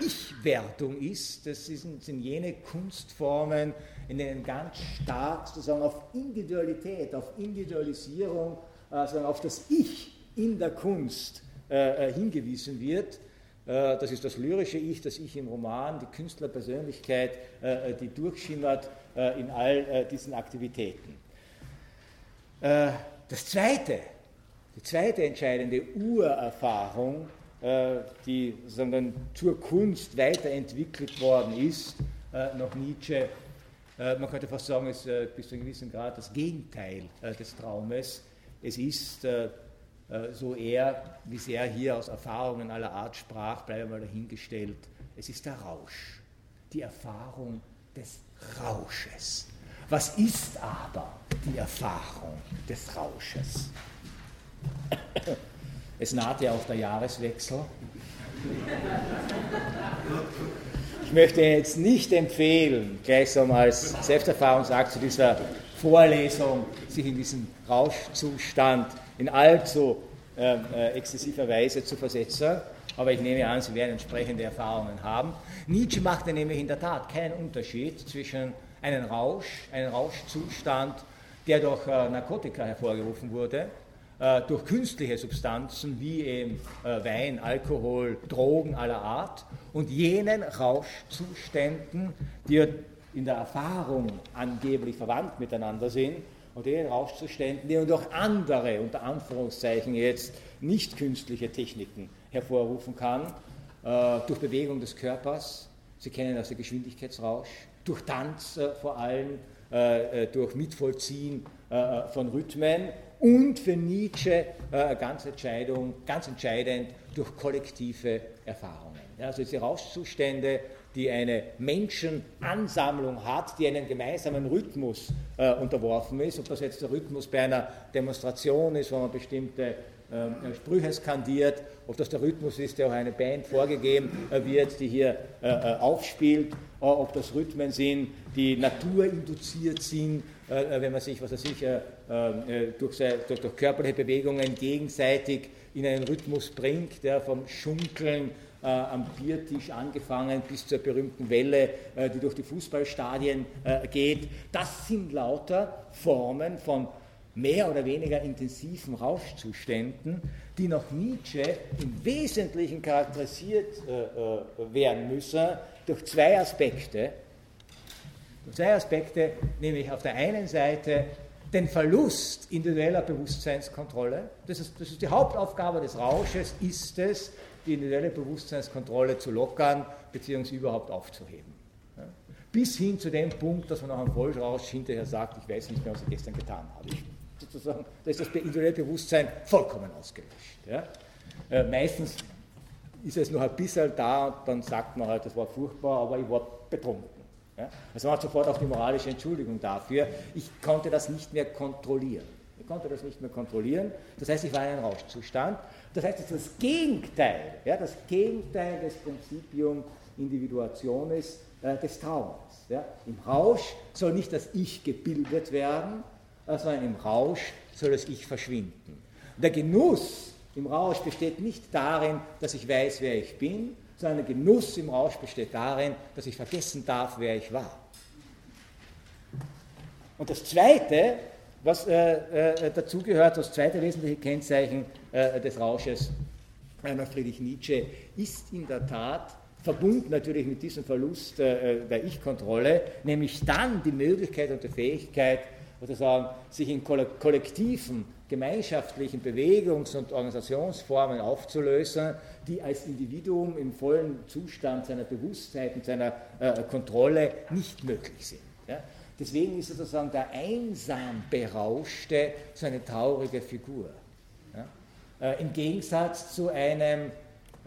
Ich-Wertung ist. Das sind, sind, jene Kunstformen, in denen ganz stark sozusagen auf Individualität, auf Individualisierung, also auf das Ich in der Kunst äh, hingewiesen wird. Das ist das lyrische Ich, das Ich im Roman, die Künstlerpersönlichkeit, die durchschimmert in all diesen Aktivitäten. Das Zweite, die zweite entscheidende Urerfahrung, äh, die sondern zur Kunst weiterentwickelt worden ist, äh, nach Nietzsche, äh, man könnte fast sagen, ist bis zu einem gewissen Grad das Gegenteil des Traumes. Es ist, so er, wie sehr hier aus Erfahrungen aller Art sprach, bleibe mal dahingestellt, es ist der Rausch, die Erfahrung des Rausches. Was ist aber die Erfahrung des Rausches? Es naht ja auch der Jahreswechsel. Ich möchte jetzt nicht empfehlen, gleichsam als Selbsterfahrungsakt zu dieser Vorlesung, sich in diesen Rauschzustand in allzu äh, äh, exzessiver Weise zu versetzen. Aber ich nehme an, Sie werden entsprechende Erfahrungen haben. Nietzsche machte nämlich in der Tat keinen Unterschied zwischen einem Rausch, einem Rauschzustand, der durch äh, Narkotika hervorgerufen wurde, äh, durch künstliche Substanzen wie eben äh, Wein, Alkohol, Drogen aller Art und jenen Rauschzuständen, die in der Erfahrung angeblich verwandt miteinander sind und den Rauschzuständen, die durch andere, unter Anführungszeichen jetzt, nicht künstliche Techniken hervorrufen kann, äh, durch Bewegung des Körpers, Sie kennen also Geschwindigkeitsrausch, durch Tanz vor allem, durch Mitvollziehen von Rhythmen. Und für Nietzsche äh, ganz, ganz entscheidend durch kollektive Erfahrungen. Ja, also diese Rauschzustände, die eine Menschenansammlung hat, die einen gemeinsamen Rhythmus äh, unterworfen ist, ob das jetzt der Rhythmus bei einer Demonstration ist, wo man bestimmte äh, Sprüche skandiert, ob das der Rhythmus ist, der auch eine Band vorgegeben äh, wird, die hier äh, äh, aufspielt, ob das Rhythmen sind, die naturinduziert sind, wenn man sich, was weiß ich, durch, durch, durch, körperliche Bewegungen gegenseitig in einen Rhythmus bringt, der vom Schunkeln äh, am Biertisch angefangen bis zur berühmten Welle, äh, die durch die Fußballstadien äh, geht. Das sind lauter Formen von mehr oder weniger intensiven Rauschzuständen, die nach Nietzsche im Wesentlichen charakterisiert werden müssen durch zwei Aspekte. Zwei Aspekte, nämlich auf der einen Seite den Verlust individueller Bewusstseinskontrolle. Das ist, das ist, die Hauptaufgabe des Rausches, ist es, die individuelle Bewusstseinskontrolle zu lockern bzw. überhaupt aufzuheben. Bis hin zu dem Punkt, dass man nach einem Vollrausch hinterher sagt, ich weiß nicht mehr, was ich gestern getan habe. Ich, sozusagen, da ist das individuelle Bewusstsein vollkommen ausgelöscht. Ja? Äh, meistens ist es noch ein bisschen da und dann sagt man halt, das war furchtbar, aber ich war betrunken. Ja? Also man hat sofort auch die moralische Entschuldigung dafür. Ich konnte das nicht mehr kontrollieren. Ich konnte das nicht mehr kontrollieren. Das heißt, ich war in einem Rauschzustand. Das heißt, ist das Gegenteil, ja, das Gegenteil des Prinzipium Individuationis äh, des Traumas. Ja. Im Rausch soll nicht das Ich gebildet werden, äh, sondern im Rausch soll das Ich verschwinden. der Genuss im Rausch besteht nicht darin, dass ich weiß, wer ich bin, sondern der Genuss im Rausch besteht darin, dass ich vergessen darf, wer ich war. Und das Zweite, was äh, äh, dazugehört, das zweite wesentliche Kennzeichen äh, des Rausches nach Friedrich Nietzsche, ist in der Tat verbunden natürlich mit diesem Verlust äh, der Ich-Kontrolle, nämlich dann die Möglichkeit und die Fähigkeit, sozusagen, sich in kollektiven, gemeinschaftlichen Bewegungs- und Organisationsformen aufzulösen, die als Individuum im vollen Zustand seiner Bewusstheit und seiner Kontrolle nicht möglich sind. Deswegen ist sozusagen der einsam Berauschte so eine traurige Figur. Ja? Äh, Im Gegensatz zu einem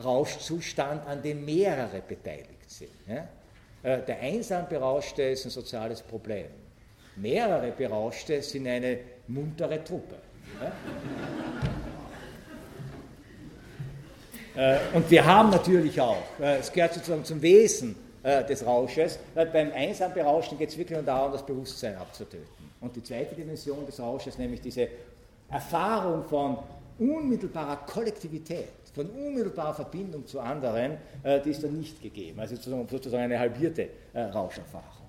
Rauschzustand, an dem mehrere beteiligt sind. Ja? Äh, der einsam Berauschte ist ein soziales Problem. Mehrere Berauschte sind eine muntere Truppe. Ja? Äh, und wir haben natürlich auch, äh, es gehört sozusagen zum Wesen äh, des Rausches, beim einsam Berauschen geht es wirklich nur darum, das Bewusstsein abzutöten. Und die zweite Dimension des Rausches, nämlich diese Erfahrung von unmittelbarer Kollektivität, von unmittelbarer Verbindung zu anderen, die ist dann nicht gegeben. Also sozusagen eine halbierte Rauscherfahrung.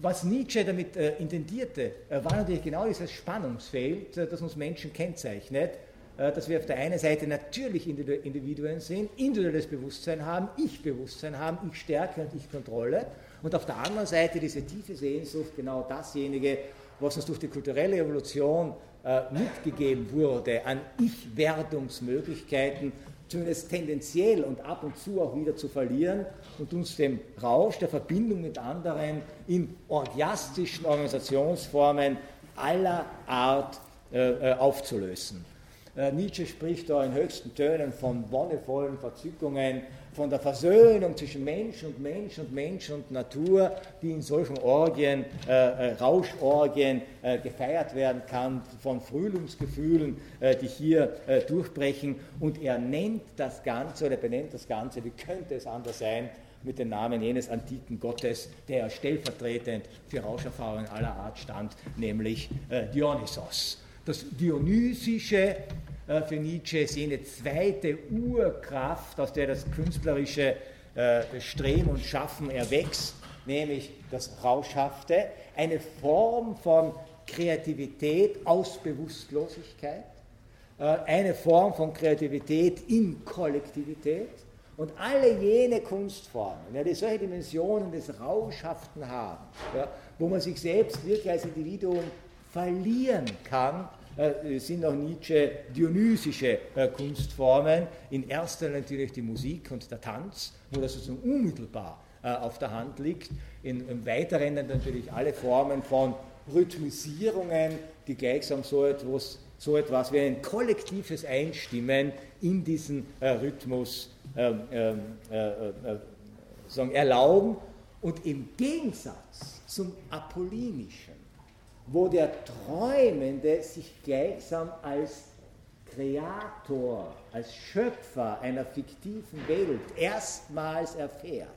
Was Nietzsche damit intendierte, war natürlich genau dieses Spannungsfeld, das uns Menschen kennzeichnet, äh, dass wir auf der einen Seite natürlich Individuen sind, individuelles Bewusstsein haben, Ich-Bewusstsein haben, Ich-Stärke und Ich-Kontrolle und auf der anderen Seite diese tiefe Sehnsucht, genau dasjenige, was uns durch die kulturelle Evolution äh, mitgegeben wurde, an Ich-Werdungsmöglichkeiten, zumindest tendenziell und ab und zu auch wieder zu verlieren und uns dem Rausch der Verbindung mit anderen in orgiastischen Organisationsformen aller Art äh, aufzulösen. Äh, Nietzsche spricht da in höchsten Tönen von wonnevollen Verzückungen, von der Versöhnung zwischen Mensch und Mensch und Mensch und Natur, die in solchen Orgien, äh, äh Rauschorgien, äh, gefeiert werden kann, von Frühlingsgefühlen, äh, die hier äh, durchbrechen. Und er nennt das Ganze oder benennt das Ganze, wie könnte es anders sein, mit dem Namen jenes antiken Gottes, der stellvertretend für Rauscherfahrungen aller Art stand, nämlich Dionysos das Dionysische äh, für Nietzsche ist jene zweite Urkraft, aus der das künstlerische äh, Streben und Schaffen erwächst, nämlich das Rauschhafte, eine Form von Kreativität aus Bewusstlosigkeit, äh, eine Form von Kreativität in Kollektivität. Und alle jene Kunstformen, ja, die solche Dimensionen des Rauschhaften haben, ja, wo man sich selbst wirklich als Individuum verlieren kann, äh, sind auch Nietzsche dionysische äh, Kunstformen. In erster natürlich die Musik und der Tanz, wo das sozusagen unmittelbar äh, auf der Hand liegt. In, Im Weiteren natürlich alle Formen von Rhythmisierungen, die gleichsam so etwas, so etwas wie ein kollektives Einstimmen in diesen Rhythmus ähm, ähm, sagen, erlauben. Und im Gegensatz zum Apollinischen wo der Träumende sich gleichsam als Kreator, als Schöpfer einer fiktiven Welt erstmals erfährt.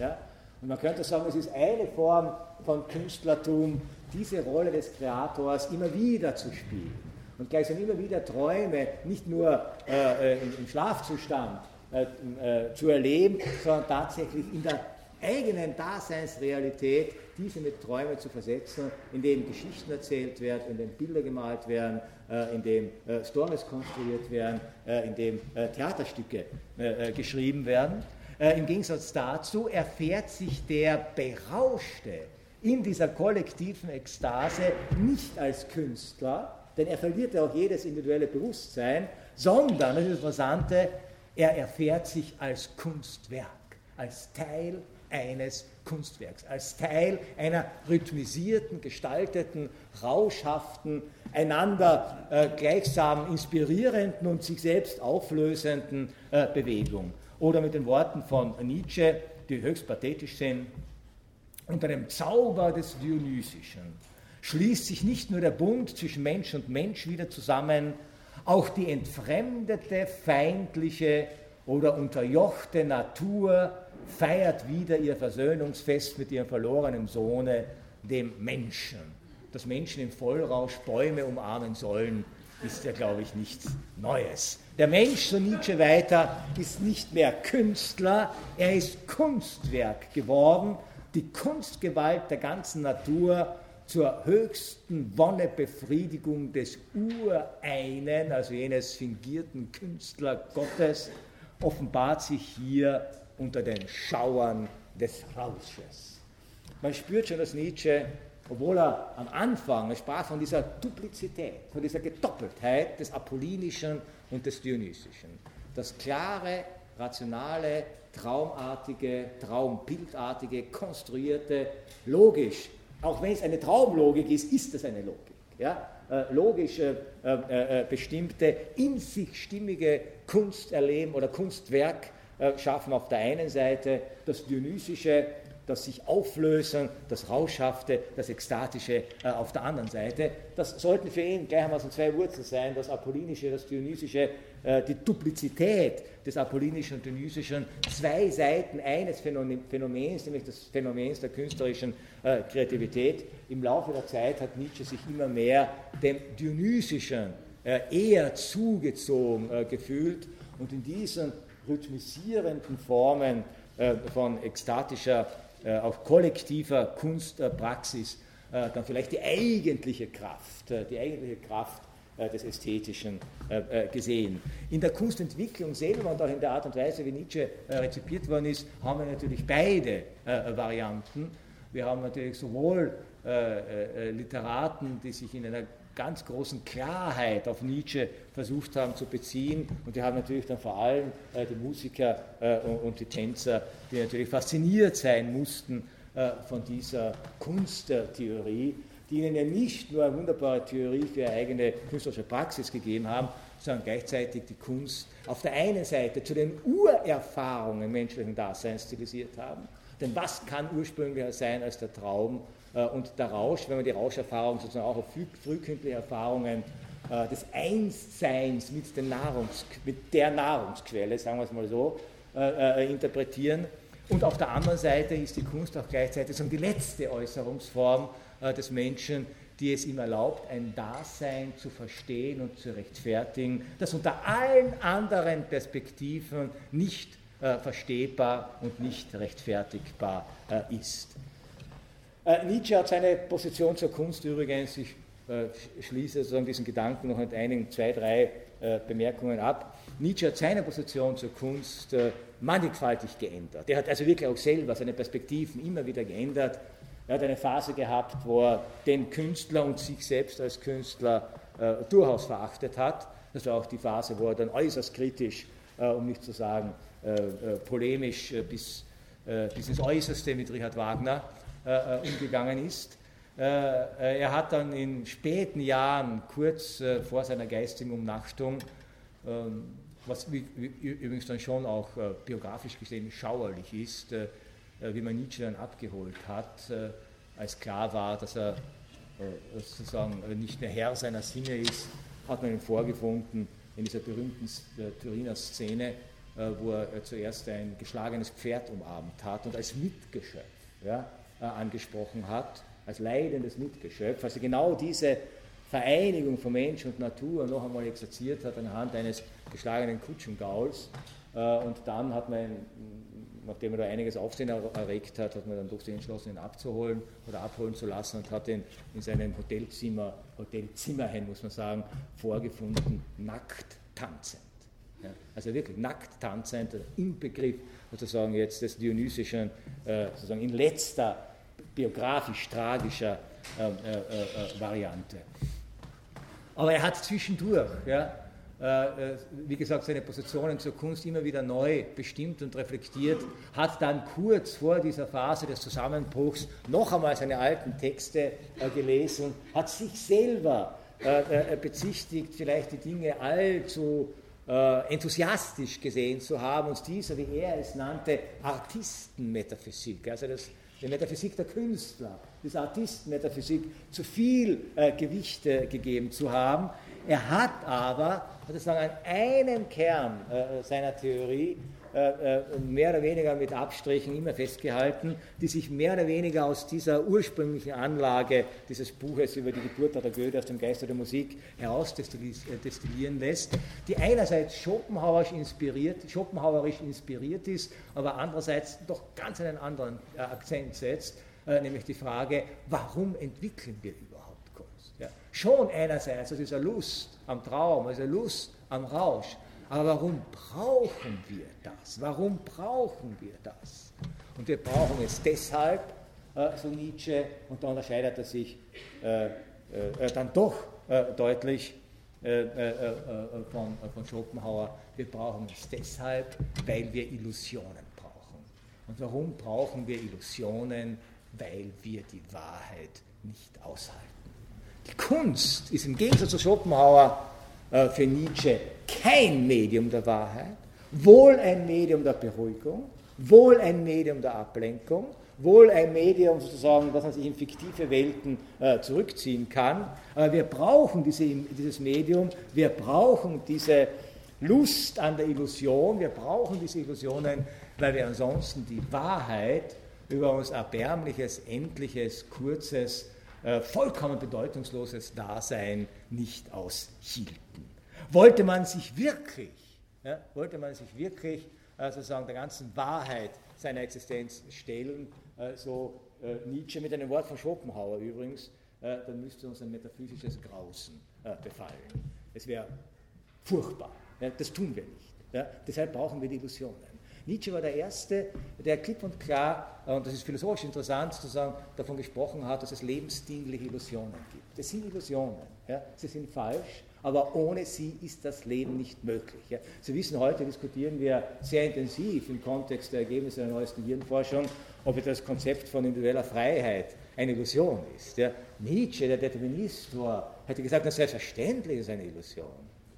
Ja? Und man könnte sagen, es ist eine Form von Künstlertum, diese Rolle des Kreators immer wieder zu spielen und gleichsam immer wieder Träume nicht nur äh, äh im Schlafzustand äh, äh, zu erleben, sondern tatsächlich in der eigenen Daseinsrealität diese mit Träumen zu versetzen, indem Geschichten erzählt werden, indem Bilder gemalt werden, äh, indem äh, Stories konstruiert werden, äh, indem äh, Theaterstücke geschrieben werden. Im Gegensatz dazu erfährt sich der Berauschte in dieser kollektiven Ekstase nicht als Künstler, denn er verliert ja auch jedes individuelle Bewusstsein, sondern, das ist das Interessante, er erfährt sich als Kunstwerk, als Teil eines Kunstwerks, als Teil einer rhythmisierten, gestalteten, rauschhaften, einander äh, gleichsam inspirierenden und sich selbst auflösenden äh, Bewegung. Oder mit den Worten von Nietzsche, die höchst pathetisch sind, unter dem Zauber des Dionysischen schließt sich nicht nur der Bund zwischen Mensch und Mensch wieder zusammen, auch die entfremdete, feindliche oder unterjochte Natur feiert wieder ihr Versöhnungsfest mit ihrem verlorenen Sohne, dem Menschen. Dass Menschen im Vollrausch Bäume umarmen sollen, ist ja, glaube ich, nichts Neues. Der Mensch, so Nietzsche weiter, ist nicht mehr Künstler, er ist Kunstwerk geworden, die Kunstgewalt der ganzen Natur zur höchsten Wonnebefriedigung des Ureinen, also jenes fingierten Künstlergottes, offenbart sich hier unter den Schauern des Rausches. Man spürt schon, dass Nietzsche, obwohl er am Anfang, er sprach von dieser Duplizität, von dieser Gedoppeltheit des Apollinischen und des Dionysischen, das klare, rationale, traumartige, traumbildartige, konstruierte, logisch, auch wenn es eine Traumlogik ist, ist es eine Logik. Ja? Äh, logisch äh, äh, bestimmte, in sich stimmige Kunsterleben oder Kunstwerk äh, schaffen auf der einen Seite das Dionysische das sich auflösen, das Rauschhafte, das Ekstatische äh, auf der anderen Seite. Das sollten für ihn gleichermaßen zwei Wurzeln sein, das Apollinische, das Dionysische, äh, die Duplizität des Apollinischen und Dionysischen, zwei Seiten eines Phänomens, nämlich des Phänomens der künstlerischen äh, Kreativität. Im Laufe der Zeit hat Nietzsche sich immer mehr dem Dionysischen äh, eher zugezogen äh, gefühlt und in diesen rhythmisierenden Formen äh, von ekstatischer, äh, auch kollektiver Kunstpraxis äh, dann vielleicht die eigentliche Kraft, die eigentliche Kraft des Ästhetischen gesehen. In der Kunstentwicklung selber und auch in der Art und Weise, wie Nietzsche rezipiert worden ist, haben wir natürlich beide Varianten. Wir haben natürlich sowohl Literaten, die sich in einer ganz großen Klarheit auf Nietzsche versucht haben zu beziehen. Und die haben natürlich dann vor allem äh, die Musiker äh, und, und, die Tänzer, die natürlich fasziniert sein mussten äh, von dieser Kunsttheorie, die ihnen ja nicht nur eine wunderbare Theorie für ihre eigene künstlerische Praxis gegeben haben, sondern gleichzeitig die Kunst auf der einen Seite zu den Urerfahrungen menschlichen Daseins stilisiert haben. Denn was kann ursprünglicher sein als der Traum und der Rausch, wenn man die Rauscherfahrung sozusagen auch auf frühkindliche Erfahrungen äh, des Einsseins mit, den Nahrungs, mit der Nahrungsquelle, sagen wir es mal so, äh, interpretieren. Und auf der anderen Seite ist die Kunst auch gleichzeitig die letzte Äußerungsform des Menschen, die es ihm erlaubt, ein Dasein zu verstehen und zu rechtfertigen, das unter allen anderen Perspektiven nicht verstehbar und nicht rechtfertigbar ist. Äh, Nietzsche hat seine Position zur Kunst übrigens, ich äh, schließe sozusagen diesen Gedanken noch mit einigen, zwei, drei äh, Bemerkungen ab. Nietzsche hat seine Position zur Kunst äh, mannigfaltig geändert. Er hat also wirklich auch selber seine Perspektiven immer wieder geändert. Er hat eine Phase gehabt, wo er den Künstler und sich selbst als Künstler äh, durchaus verachtet hat. Das war auch die Phase, wo er dann äußerst kritisch, äh, um nicht zu sagen polemisch bis, bis ins Äußerste mit Richard Wagner umgegangen ist. Äh, er hat dann in späten Jahren, kurz vor seiner geistigen Umnachtung, ähm, was übrigens dann schon auch biografisch gesehen schauerlich ist, wie man Nietzsche dann abgeholt hat, als klar war, dass er sozusagen nicht mehr Herr seiner Sinne ist, hat man ihn vorgefunden in dieser berühmten Turiner Szene, wo er zuerst ein geschlagenes Pferd umarmt hat und als Mitgeschöpf ja, äh, angesprochen hat, als leidendes Mitgeschöpf, also genau diese Vereinigung von Mensch und Natur noch einmal exerziert hat anhand eines geschlagenen Kutschengauls. Äh, und dann hat man, nachdem er da einiges Aufsehen erregt hat, hat man dann doch sich entschlossen, ihn abzuholen oder abholen zu lassen und hat ihn in seinem Hotelzimmer, Hotelzimmerchen muss man sagen, vorgefunden, nackt tanzend. Ja, also wirklich nackt tanzend, im Begriff sozusagen jetzt des Dionysischen, äh, sozusagen in letzter biografisch-tragischer äh, äh, äh, Variante. Aber er hat zwischendurch, ja, äh, äh, wie gesagt, seine Positionen zur Kunst immer wieder neu bestimmt und reflektiert, hat dann kurz vor dieser Phase des Zusammenbruchs noch einmal seine alten Texte gelesen, hat sich selber bezichtigt, vielleicht die Dinge allzu enthusiastisch gesehen zu haben und dieser, wie er es nannte, Artistenmetaphysik, also das die Metaphysik der Künstler, diese Artistenmetaphysik, zu viel äh, Gewicht äh, gegeben zu haben. Er hat aber, sozusagen an einem Kern äh, seiner Theorie mehr oder weniger mit Abstrichen immer festgehalten, die sich mehr oder weniger aus dieser ursprünglichen Anlage dieses Buches über die Geburt der Goethe aus dem Geiste der Musik herausdestillieren lässt, die einerseits Schopenhauerisch inspiriert, Schopenhauerisch inspiriert ist, aber andererseits doch ganz einen anderen äh, Akzent setzt, nämlich die Frage, warum entwickeln wir überhaupt Kunst? Ja, schon einerseits aus dieser Lust am Traum, also Lust am Rausch, aber warum brauchen wir das? Warum brauchen wir das? Und wir brauchen es deshalb, äh, so Nietzsche, und da unterscheidet er sich äh, äh, dann doch äh, deutlich äh, äh, von, von Schopenhauer, wir brauchen es deshalb, weil wir Illusionen brauchen. Und warum brauchen wir Illusionen? Weil wir die Wahrheit nicht aushalten. Die Kunst ist im Gegensatz zu Schopenhauer äh, für Nietzsche kein Medium der Wahrheit, wohl ein Medium der Beruhigung, wohl ein Medium der Ablenkung, wohl ein Medium sozusagen, dass man sich in fiktive Welten äh, zurückziehen kann, aber wir brauchen diese, dieses Medium, wir brauchen diese Lust an der Illusion, wir brauchen diese Illusionen, weil wir ansonsten die Wahrheit über uns erbärmliches, endliches, kurzes, äh, vollkommen bedeutungsloses Dasein nicht aushielten. Wollte man sich wirklich, ja, wollte man sich wirklich äh, sozusagen der ganzen Wahrheit seiner Existenz stellen, äh, so äh, Nietzsche mit einem Wort von Schopenhauer übrigens, äh, dann müsste uns ein metaphysisches Grausen befallen. Es wäre furchtbar. Ja, das tun wir nicht. Ja, deshalb brauchen wir die Illusionen. Nietzsche war der Erste, der klipp und klar, äh, und das ist philosophisch interessant zu sagen, davon gesprochen hat, dass es lebensdienliche Illusionen gibt. Das sind Illusionen, ja, sie sind falsch, aber ohne sie ist das Leben nicht möglich. Ja. Sie wissen, heute diskutieren wir sehr intensiv im Kontext der Ergebnisse der neuesten Hirnforschung, ob das Konzept von individueller Freiheit eine Illusion ist. Ja. Nietzsche, der Determinist war, hätte gesagt, das selbstverständlich ist eine Illusion.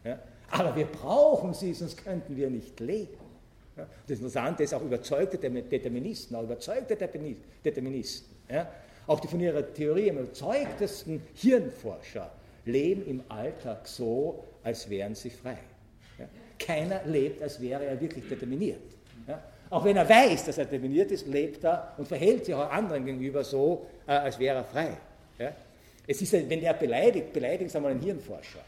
Ja. Aber wir brauchen sie, sonst könnten wir nicht leben. Ja, das Interessante ist auch überzeugte Deterministen, auch überzeugte Deterministen, ja, auch die von ihrer Theorie am überzeugtesten Hirnforscher leben im Alltag so, als wären sie frei. Ja. Keiner lebt, als wäre er wirklich determiniert. Auch wenn er weiß, dass er determiniert ist, lebt er und verhält sich auch anderen gegenüber so, äh, als wäre er frei. Es ist, wenn er beleidigt, beleidigt ist einmal ein Hirnforscher.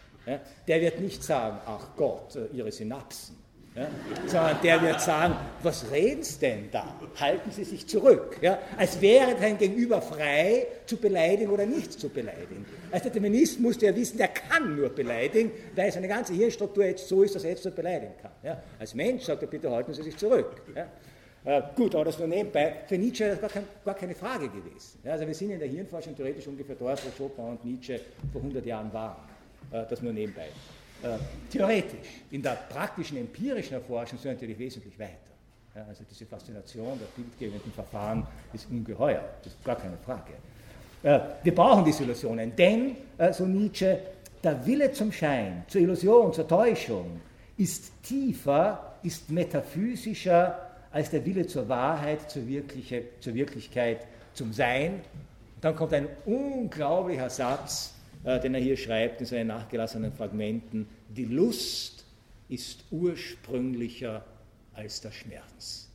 Der wird nicht sagen, ach Gott, äh, Ihre Synapsen ja, sondern der wird sagen, was reden Sie denn da? Halten Sie sich zurück. Ja, als wäre dein Gegenüber frei, zu beleidigen oder nicht zu beleidigen. Als Determinist musste er wissen, der kann nur beleidigen, weil seine ganze Hirnstruktur jetzt so ist, dass er jetzt nur beleidigen kann. Ja, als Mensch sagt er, bitte halten Sie sich zurück. Ja, äh, gut, aber das nur nebenbei. Für Nietzsche ist das gar, kein, gar keine Frage gewesen. Ja, also wir sind in der Hirnforschung theoretisch ungefähr dort, wo Chopin und Nietzsche vor 100 Jahren waren. Äh, das nur nebenbei. Äh, theoretisch. In der praktischen, empirischen Erforschung sind wir natürlich wesentlich weiter. Ja, also diese Faszination der bildgebenden Verfahren ist ungeheuer, das ist gar keine Frage. Äh, wir brauchen diese Illusionen, denn, äh, so Nietzsche, der Wille zum Schein, zur Illusion, zur Täuschung ist tiefer, ist metaphysischer als der Wille zur Wahrheit, zur, Wirkliche, zur Wirklichkeit, zum Sein. dann kommt ein unglaublicher Satz, den er hier schreibt in seinen nachgelassenen Fragmenten, die Lust ist ursprünglicher als der Schmerz.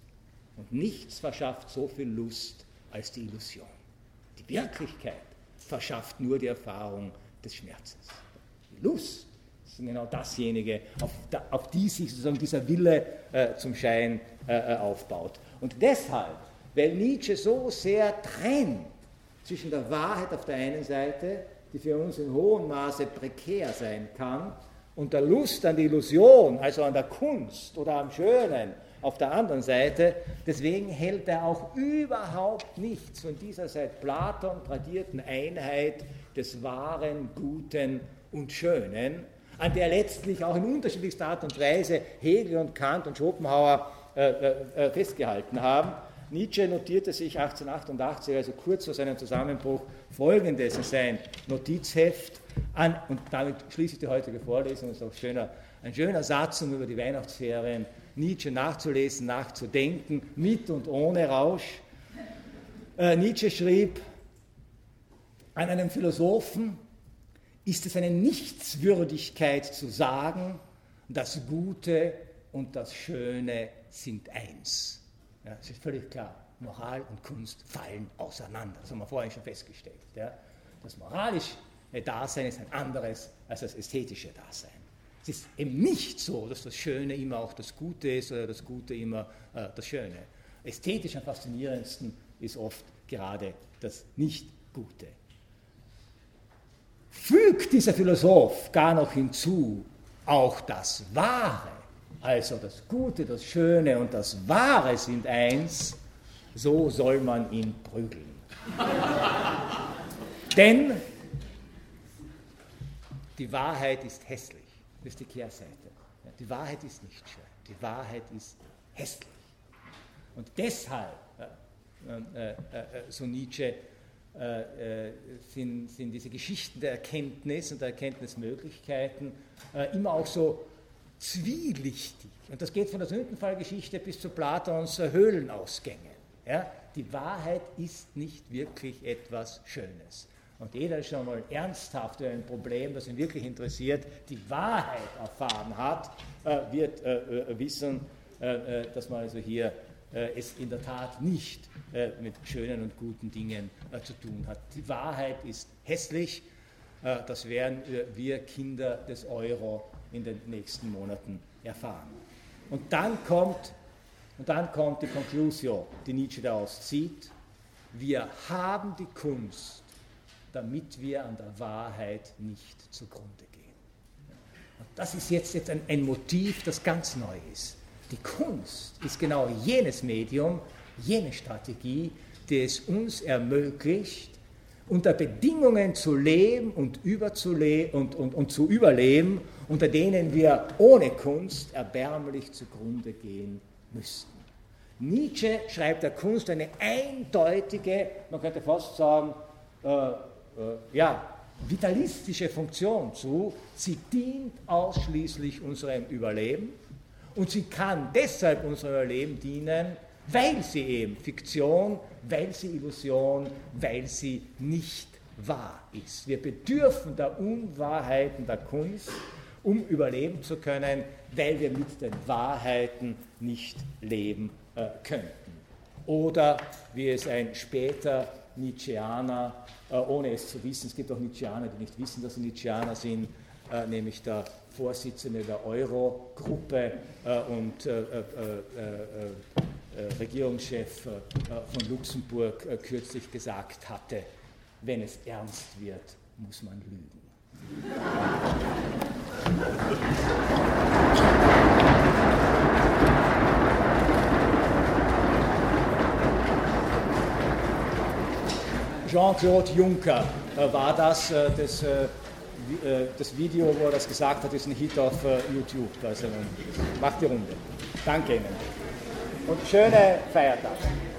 Und nichts verschafft so viel Lust als die Illusion. Die Wirklichkeit verschafft nur die Erfahrung des Schmerzes. Die Lust ist genau dasjenige, auf, da, auf die sich sozusagen dieser Wille äh, zum Schein äh, äh aufbaut. Und deshalb, weil Nietzsche so sehr trennt zwischen der Wahrheit auf der einen Seite die für uns in hohem Maße prekär sein kann, und der Lust an die Illusion, also an der Kunst oder am Schönen auf der anderen Seite, deswegen hält er auch überhaupt nichts von dieser seit Platon tradierten Einheit des Wahren, Guten und Schönen, an der letztlich auch in unterschiedlichster Art und Weise Hegel und Kant und Schopenhauer äh, äh, äh festgehalten haben. Nietzsche notierte sich 1888, also kurz vor seinem Zusammenbruch, folgendes in sein Notizheft an, und damit schließe ich die heutige Vorlesung, das ist auch schöner, ein schöner Satz, um über die Weihnachtsferien Nietzsche nachzulesen, nachzudenken, mit und ohne Rausch. Äh, Nietzsche schrieb, an einem Philosophen ist es eine Nichtswürdigkeit zu sagen, das Gute und das Schöne sind eins. Ja, es ist völlig klar, Moral und Kunst fallen auseinander. Das haben wir vorhin schon festgestellt. Ja. Das moralische Dasein ist ein anderes als das ästhetische Dasein. Es ist eben nicht so, dass das Schöne immer auch das Gute ist oder das Gute immer äh, das Schöne. Ästhetisch am faszinierendsten ist oft gerade das Nicht-Gute. Fügt dieser Philosoph gar noch hinzu auch das Wahre, also das Gute, das Schöne und das Wahre sind eins, so soll man ihn prügeln. Denn die Wahrheit ist hässlich. Das ist die Kehrseite. Die Wahrheit ist nicht schön. Die Wahrheit ist hässlich. Und deshalb, äh, äh, äh, so Nietzsche, äh, äh, sind, sind, diese Geschichten der Erkenntnis und der Erkenntnismöglichkeiten äh, immer auch so zwielichtig. Und das geht von der Sündenfallgeschichte bis zu Platons Höhlenausgängen. Ja? Die Wahrheit ist nicht wirklich etwas Schönes. Und jeder, der schon mal ernsthaft ein Problem, das ihn wirklich interessiert, die Wahrheit erfahren hat, äh, wird äh, äh, wissen, dass man also hier es in der Tat nicht mit schönen und guten Dingen zu tun hat. Die Wahrheit ist hässlich, das werden wir Kinder des Euro in den nächsten Monaten erfahren. Und dann kommt, und dann kommt die Conclusio, die Nietzsche daraus zieht. Wir haben die Kunst, damit wir an der Wahrheit nicht zugrunde gehen. Und das ist jetzt, jetzt ein, ein Motiv, das ganz neu ist. Die Kunst ist genau jenes Medium, jene Strategie, die es uns ermöglicht, unter Bedingungen zu leben und, überzule und, und, und zu überleben, unter denen wir ohne Kunst erbärmlich zugrunde gehen müssten. Nietzsche schreibt der Kunst eine eindeutige, man könnte fast sagen, äh, äh, ja, vitalistische Funktion zu. Sie dient ausschließlich unserem Überleben und sie kann deshalb unserem Überleben dienen, weil sie eben Fiktion, weil sie Illusion, weil sie nicht wahr ist. Wir bedürfen der Unwahrheiten der Kunst, um überleben zu können, weil wir mit den Wahrheiten nicht leben äh, könnten. Oder wie es ein später Nietzscheaner, äh, ohne es zu wissen, es gibt auch Nietzscheaner, die nicht wissen, dass sie Nietzscheaner sind, äh, nämlich der Vorsitzende der Euro-Gruppe äh, und äh, äh, Regierungschef von Luxemburg kürzlich gesagt hatte, wenn es ernst wird, muss man lügen. Jean-Claude Juncker äh, war das, äh, das, äh, das Video, wo er das gesagt hat, ist ein Hit auf YouTube. Also macht die Runde. Danke Ihnen. Und schöne Feiertage.